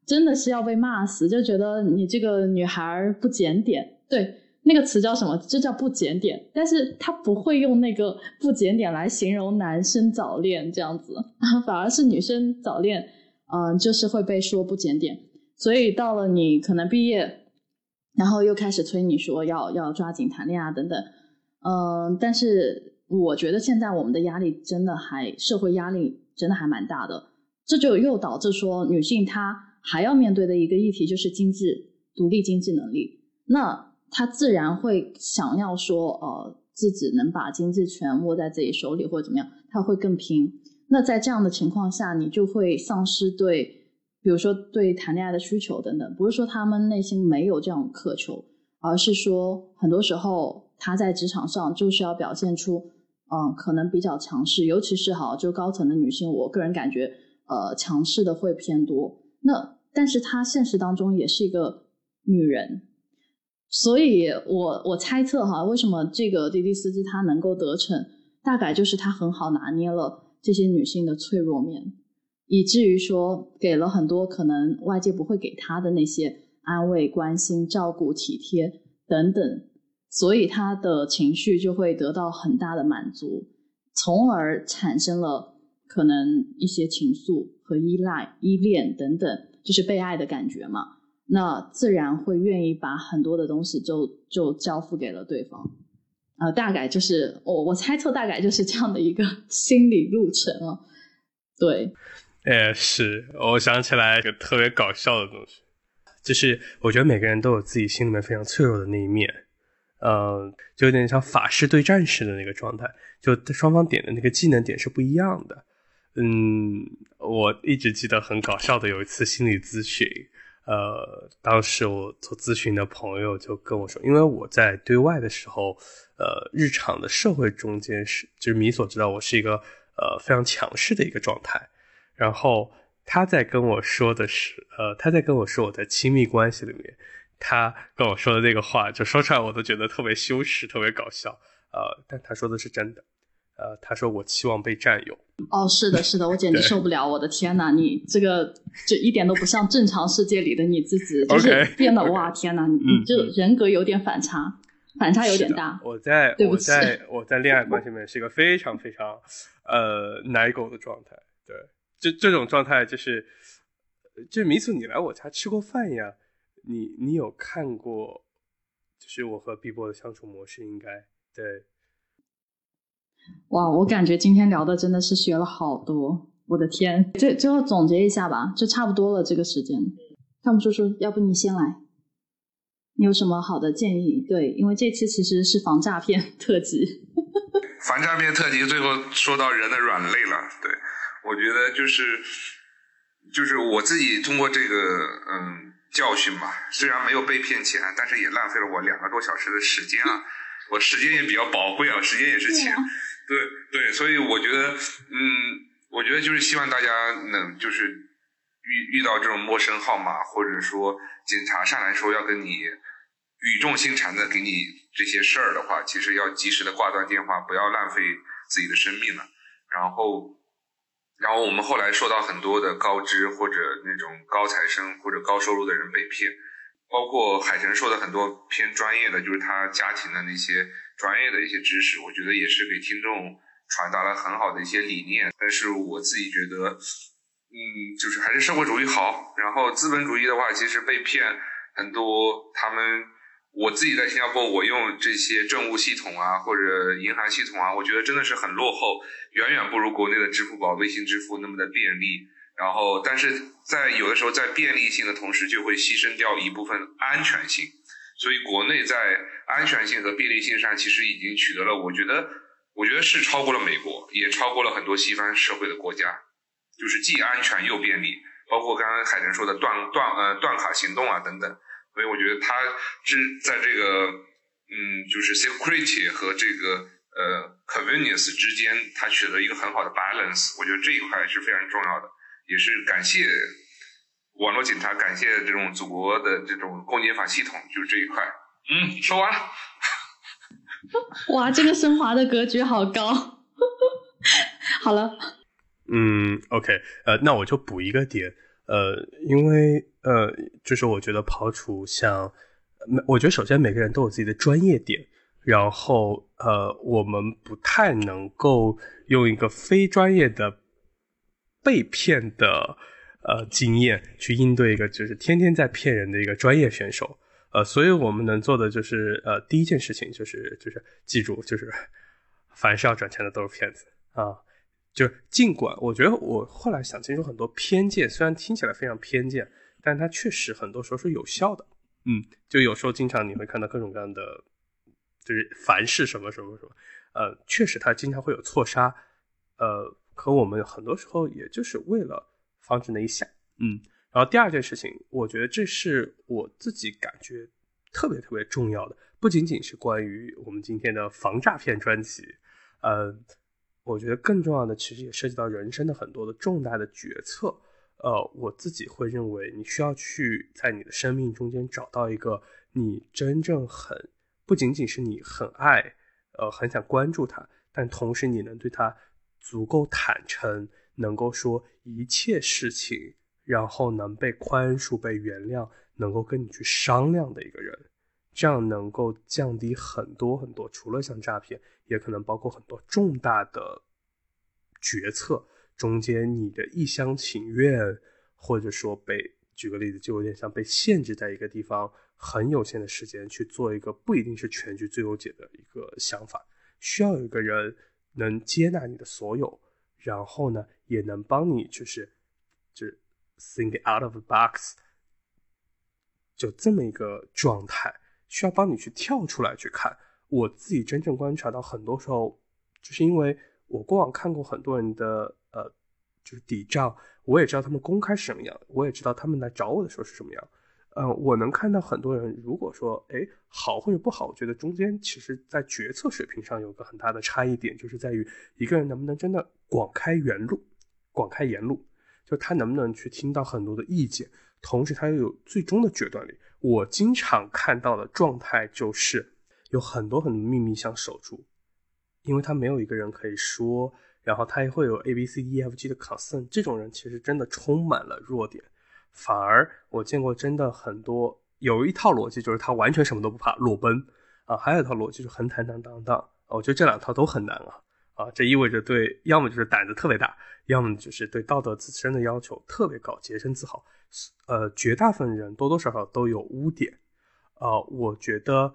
真的是要被骂死，就觉得你这个女孩不检点。对，那个词叫什么？这叫不检点。但是他不会用那个不检点来形容男生早恋这样子，反而是女生早恋，嗯，就是会被说不检点。所以到了你可能毕业，然后又开始催你说要要抓紧谈恋爱等等，嗯，但是我觉得现在我们的压力真的还社会压力真的还蛮大的，这就又导致说女性她。还要面对的一个议题就是经济独立、经济能力。那他自然会想要说，呃，自己能把经济权握在自己手里，或者怎么样，他会更拼。那在这样的情况下，你就会丧失对，比如说对谈恋爱的需求等等。不是说他们内心没有这样渴求，而是说很多时候他在职场上就是要表现出，嗯，可能比较强势，尤其是哈，就高层的女性，我个人感觉，呃，强势的会偏多。那但是她现实当中也是一个女人，所以我我猜测哈，为什么这个滴滴司机他能够得逞，大概就是他很好拿捏了这些女性的脆弱面，以至于说给了很多可能外界不会给他的那些安慰、关心、照顾、体贴等等，所以他的情绪就会得到很大的满足，从而产生了可能一些情愫和依赖、依恋等等。就是被爱的感觉嘛，那自然会愿意把很多的东西就就交付给了对方，啊，大概就是我我猜测大概就是这样的一个心理路程啊，对，哎，是我想起来一个特别搞笑的东西，就是我觉得每个人都有自己心里面非常脆弱的那一面，呃，就有点像法师对战士的那个状态，就双方点的那个技能点是不一样的。嗯，我一直记得很搞笑的有一次心理咨询，呃，当时我做咨询的朋友就跟我说，因为我在对外的时候，呃，日常的社会中间是，就是米所知道我是一个呃非常强势的一个状态，然后他在跟我说的是，呃，他在跟我说我在亲密关系里面，他跟我说的那个话，就说出来我都觉得特别羞耻，特别搞笑，呃，但他说的是真的。呃，他说我期望被占有。哦，是的，是的，我简直受不了！我的天哪，你这个就一点都不像正常世界里的你自己，就是变得哇，天哪，你这人格有点反差，反差有点大。我在，对我在我在恋爱关系里面是一个非常非常呃奶狗的状态。对，这这种状态就是，就米苏，你来我家吃过饭呀？你你有看过，就是我和碧波的相处模式，应该对。哇，我感觉今天聊的真的是学了好多，我的天！最最后总结一下吧，就差不多了。这个时间，汤姆叔叔，要不你先来？你有什么好的建议？对，因为这次其实是防诈骗特辑。防诈骗特辑最后说到人的软肋了。对，我觉得就是就是我自己通过这个嗯教训吧，虽然没有被骗钱，但是也浪费了我两个多小时的时间啊。我时间也比较宝贵啊，时间也是钱。对对，所以我觉得，嗯，我觉得就是希望大家能就是遇遇到这种陌生号码，或者说警察上来说要跟你语重心长的给你这些事儿的话，其实要及时的挂断电话，不要浪费自己的生命了。然后，然后我们后来受到很多的高知或者那种高材生或者高收入的人被骗，包括海晨说的很多偏专业的，就是他家庭的那些。专业的一些知识，我觉得也是给听众传达了很好的一些理念。但是我自己觉得，嗯，就是还是社会主义好。然后资本主义的话，其实被骗很多。他们，我自己在新加坡，我用这些政务系统啊，或者银行系统啊，我觉得真的是很落后，远远不如国内的支付宝、微信支付那么的便利。然后，但是在有的时候，在便利性的同时，就会牺牲掉一部分安全性。所以，国内在安全性和便利性上，其实已经取得了，我觉得，我觉得是超过了美国，也超过了很多西方社会的国家，就是既安全又便利。包括刚刚海晨说的断断呃断卡行动啊等等。所以，我觉得他是在这个嗯，就是 security 和这个呃 convenience 之间，他取得一个很好的 balance。我觉得这一块是非常重要的，也是感谢。网络警察感谢这种祖国的这种公检法系统，就是这一块。嗯，说完了。哇，这个升华的格局好高。好了。嗯，OK，呃，那我就补一个点，呃，因为呃，就是我觉得刨除像，我觉得首先每个人都有自己的专业点，然后呃，我们不太能够用一个非专业的被骗的。呃，经验去应对一个就是天天在骗人的一个专业选手，呃，所以我们能做的就是呃，第一件事情就是就是记住，就是 凡是要赚钱的都是骗子啊！就是尽管我觉得我后来想清楚很多偏见，虽然听起来非常偏见，但它确实很多时候是有效的。嗯，就有时候经常你会看到各种各样的，就是凡是什么什么什么，呃，确实它经常会有错杀，呃，可我们很多时候也就是为了。防止那一下，嗯，然后第二件事情，我觉得这是我自己感觉特别特别重要的，不仅仅是关于我们今天的防诈骗专辑，呃，我觉得更重要的其实也涉及到人生的很多的重大的决策，呃，我自己会认为你需要去在你的生命中间找到一个你真正很不仅仅是你很爱，呃，很想关注他，但同时你能对他足够坦诚。能够说一切事情，然后能被宽恕、被原谅，能够跟你去商量的一个人，这样能够降低很多很多。除了像诈骗，也可能包括很多重大的决策中间，你的一厢情愿，或者说被举个例子，就有点像被限制在一个地方很有限的时间去做一个不一定是全局最优解的一个想法，需要有一个人能接纳你的所有。然后呢，也能帮你，就是，就是 think out of the box，就这么一个状态，需要帮你去跳出来去看。我自己真正观察到，很多时候，就是因为我过往看过很多人的呃就是底账，我也知道他们公开是什么样，我也知道他们来找我的时候是什么样。嗯，我能看到很多人，如果说哎好或者不好，我觉得中间其实在决策水平上有个很大的差异点，就是在于一个人能不能真的广开言路，广开言路，就他能不能去听到很多的意见，同时他又有最终的决断力。我经常看到的状态就是有很多很多秘密想守住，因为他没有一个人可以说，然后他也会有 A B C D E F G 的 concern，这种人其实真的充满了弱点。反而我见过真的很多，有一套逻辑就是他完全什么都不怕裸奔啊，还有一套逻辑就是很坦坦荡荡。我觉得这两套都很难啊啊，这意味着对，要么就是胆子特别大，要么就是对道德自身的要求特别高，洁身自好。呃，绝大部分人多多少少都有污点。呃，我觉得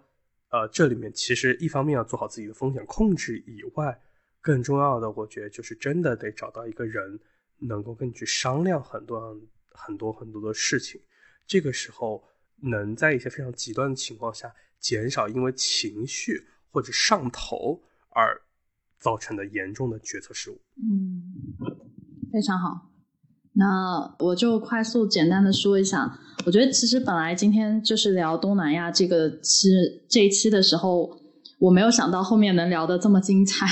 呃这里面其实一方面要做好自己的风险控制以外，更重要的我觉得就是真的得找到一个人能够跟你去商量很多。很多很多的事情，这个时候能在一些非常极端的情况下减少因为情绪或者上头而造成的严重的决策失误。嗯，非常好。那我就快速简单的说一下，我觉得其实本来今天就是聊东南亚这个期这一期的时候，我没有想到后面能聊得这么精彩，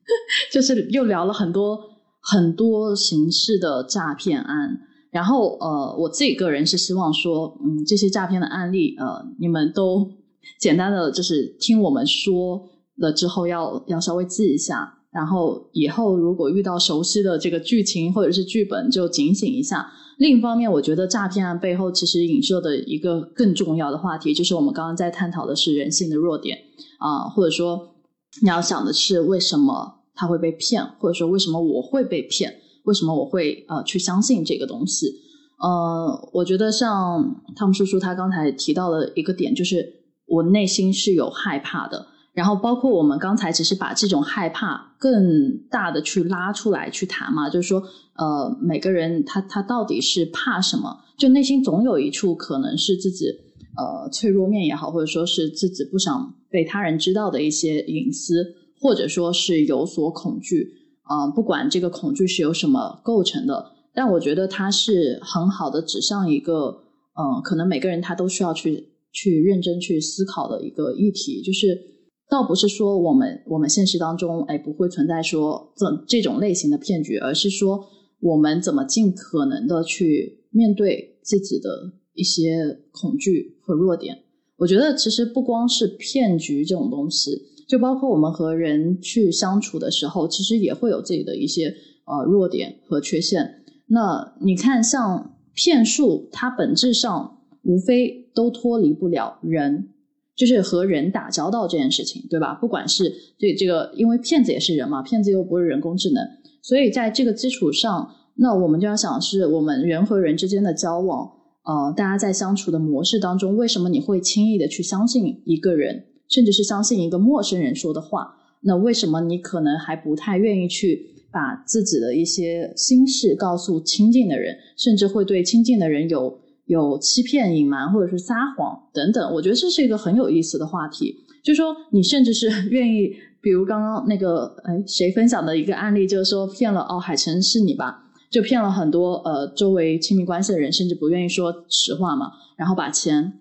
就是又聊了很多很多形式的诈骗案。然后，呃，我自己个人是希望说，嗯，这些诈骗的案例，呃，你们都简单的就是听我们说了之后，要要稍微记一下。然后以后如果遇到熟悉的这个剧情或者是剧本，就警醒一下。另一方面，我觉得诈骗案背后其实影射的一个更重要的话题，就是我们刚刚在探讨的是人性的弱点啊，或者说你要想的是为什么他会被骗，或者说为什么我会被骗。为什么我会呃去相信这个东西？呃，我觉得像汤姆叔叔他刚才提到的一个点，就是我内心是有害怕的。然后包括我们刚才只是把这种害怕更大的去拉出来去谈嘛，就是说呃每个人他他到底是怕什么？就内心总有一处可能是自己呃脆弱面也好，或者说是自己不想被他人知道的一些隐私，或者说是有所恐惧。啊，不管这个恐惧是由什么构成的，但我觉得它是很好的指向一个，嗯，可能每个人他都需要去去认真去思考的一个议题，就是倒不是说我们我们现实当中哎不会存在说这这种类型的骗局，而是说我们怎么尽可能的去面对自己的一些恐惧和弱点。我觉得其实不光是骗局这种东西。就包括我们和人去相处的时候，其实也会有自己的一些呃弱点和缺陷。那你看，像骗术，它本质上无非都脱离不了人，就是和人打交道这件事情，对吧？不管是这这个，因为骗子也是人嘛，骗子又不是人工智能，所以在这个基础上，那我们就要想，是我们人和人之间的交往，呃，大家在相处的模式当中，为什么你会轻易的去相信一个人？甚至是相信一个陌生人说的话，那为什么你可能还不太愿意去把自己的一些心事告诉亲近的人，甚至会对亲近的人有有欺骗、隐瞒或者是撒谎等等？我觉得这是一个很有意思的话题。就说你甚至是 愿意，比如刚刚那个哎谁分享的一个案例，就是说骗了哦海晨是你吧？就骗了很多呃周围亲密关系的人，甚至不愿意说实话嘛，然后把钱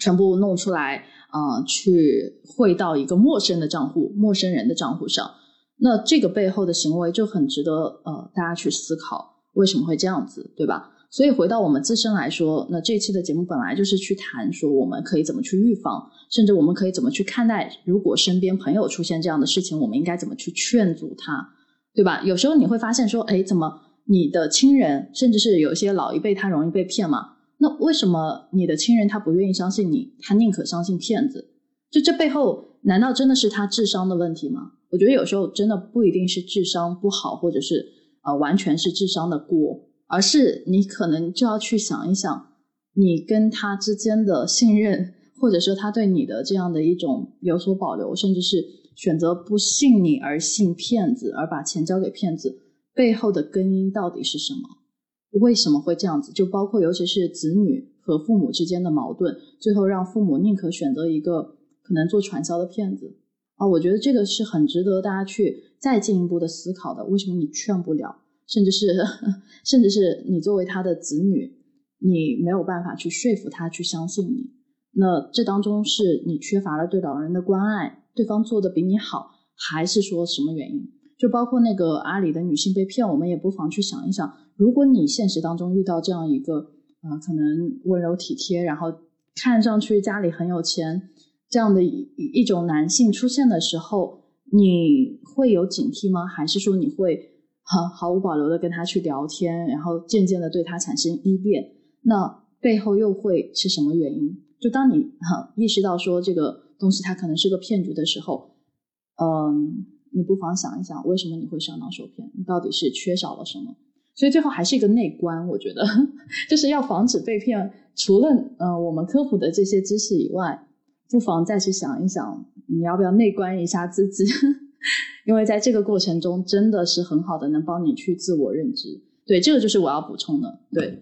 全部弄出来。啊，去汇到一个陌生的账户、陌生人的账户上，那这个背后的行为就很值得呃大家去思考，为什么会这样子，对吧？所以回到我们自身来说，那这期的节目本来就是去谈说我们可以怎么去预防，甚至我们可以怎么去看待，如果身边朋友出现这样的事情，我们应该怎么去劝阻他，对吧？有时候你会发现说，哎，怎么你的亲人，甚至是有些老一辈，他容易被骗嘛？那为什么你的亲人他不愿意相信你，他宁可相信骗子？就这背后难道真的是他智商的问题吗？我觉得有时候真的不一定是智商不好，或者是呃完全是智商的锅，而是你可能就要去想一想，你跟他之间的信任，或者说他对你的这样的一种有所保留，甚至是选择不信你而信骗子，而把钱交给骗子，背后的根因到底是什么？为什么会这样子？就包括尤其是子女和父母之间的矛盾，最后让父母宁可选择一个可能做传销的骗子啊！我觉得这个是很值得大家去再进一步的思考的。为什么你劝不了？甚至是 甚至是你作为他的子女，你没有办法去说服他去相信你。那这当中是你缺乏了对老人的关爱，对方做的比你好，还是说什么原因？就包括那个阿里的女性被骗，我们也不妨去想一想，如果你现实当中遇到这样一个啊，可能温柔体贴，然后看上去家里很有钱这样的一一种男性出现的时候，你会有警惕吗？还是说你会毫毫无保留的跟他去聊天，然后渐渐的对他产生依恋？那背后又会是什么原因？就当你哈意识到说这个东西它可能是个骗局的时候，嗯。你不妨想一想，为什么你会上当受骗？你到底是缺少了什么？所以最后还是一个内观，我觉得 就是要防止被骗。除了呃我们科普的这些知识以外，不妨再去想一想，你要不要内观一下自己？因为在这个过程中，真的是很好的能帮你去自我认知。对，这个就是我要补充的。对，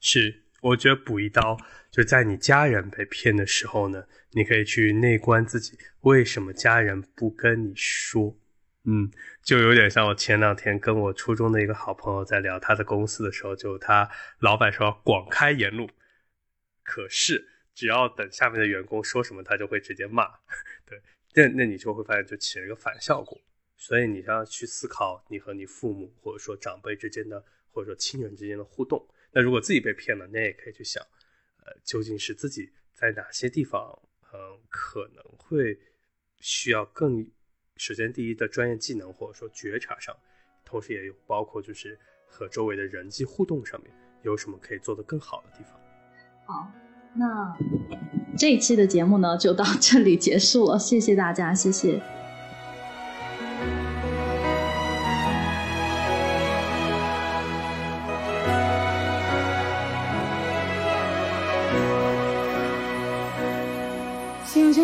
是。我觉得补一刀，就在你家人被骗的时候呢，你可以去内观自己，为什么家人不跟你说？嗯，就有点像我前两天跟我初中的一个好朋友在聊他的公司的时候，就他老板说广开言路，可是只要等下面的员工说什么，他就会直接骂。那那你就会发现就起了一个反效果。所以你要去思考你和你父母或者说长辈之间的，或者说亲人之间的互动。那如果自己被骗了，那也可以去想，呃，究竟是自己在哪些地方，嗯，可能会需要更首先第一的专业技能或者说觉察上，同时也有包括就是和周围的人际互动上面有什么可以做得更好的地方。好，那这一期的节目呢就到这里结束了，谢谢大家，谢谢。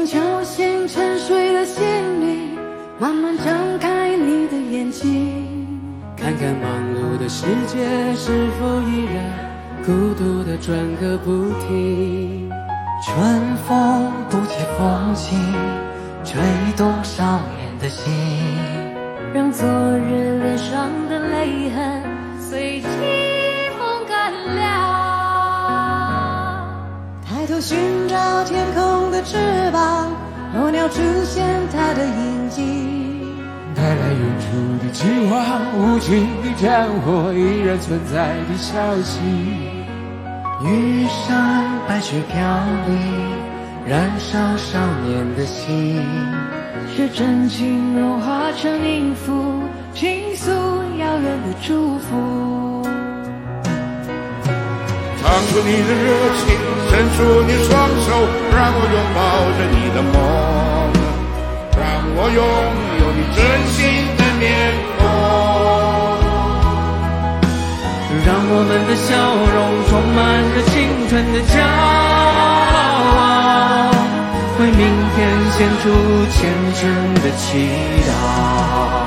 敲醒沉睡的心灵，慢慢睁开你的眼睛，看看忙碌的世界是否依然孤独的转个不停。春风不解风情，吹动少年的心，让昨日脸上的泪痕随季风干了。抬头寻找天空的翅膀，候鸟出现它的印记，带来远处的期望，无情的战火依然存在的消息。玉山白雪飘零，燃烧少年的心，是真情融化成音符，倾诉遥远的祝福。唱出你的热情，伸出你双手，让我拥抱着你的梦，让我拥有你真心的面让我们的笑容充满着青春的骄傲，为明天献出虔诚的祈祷。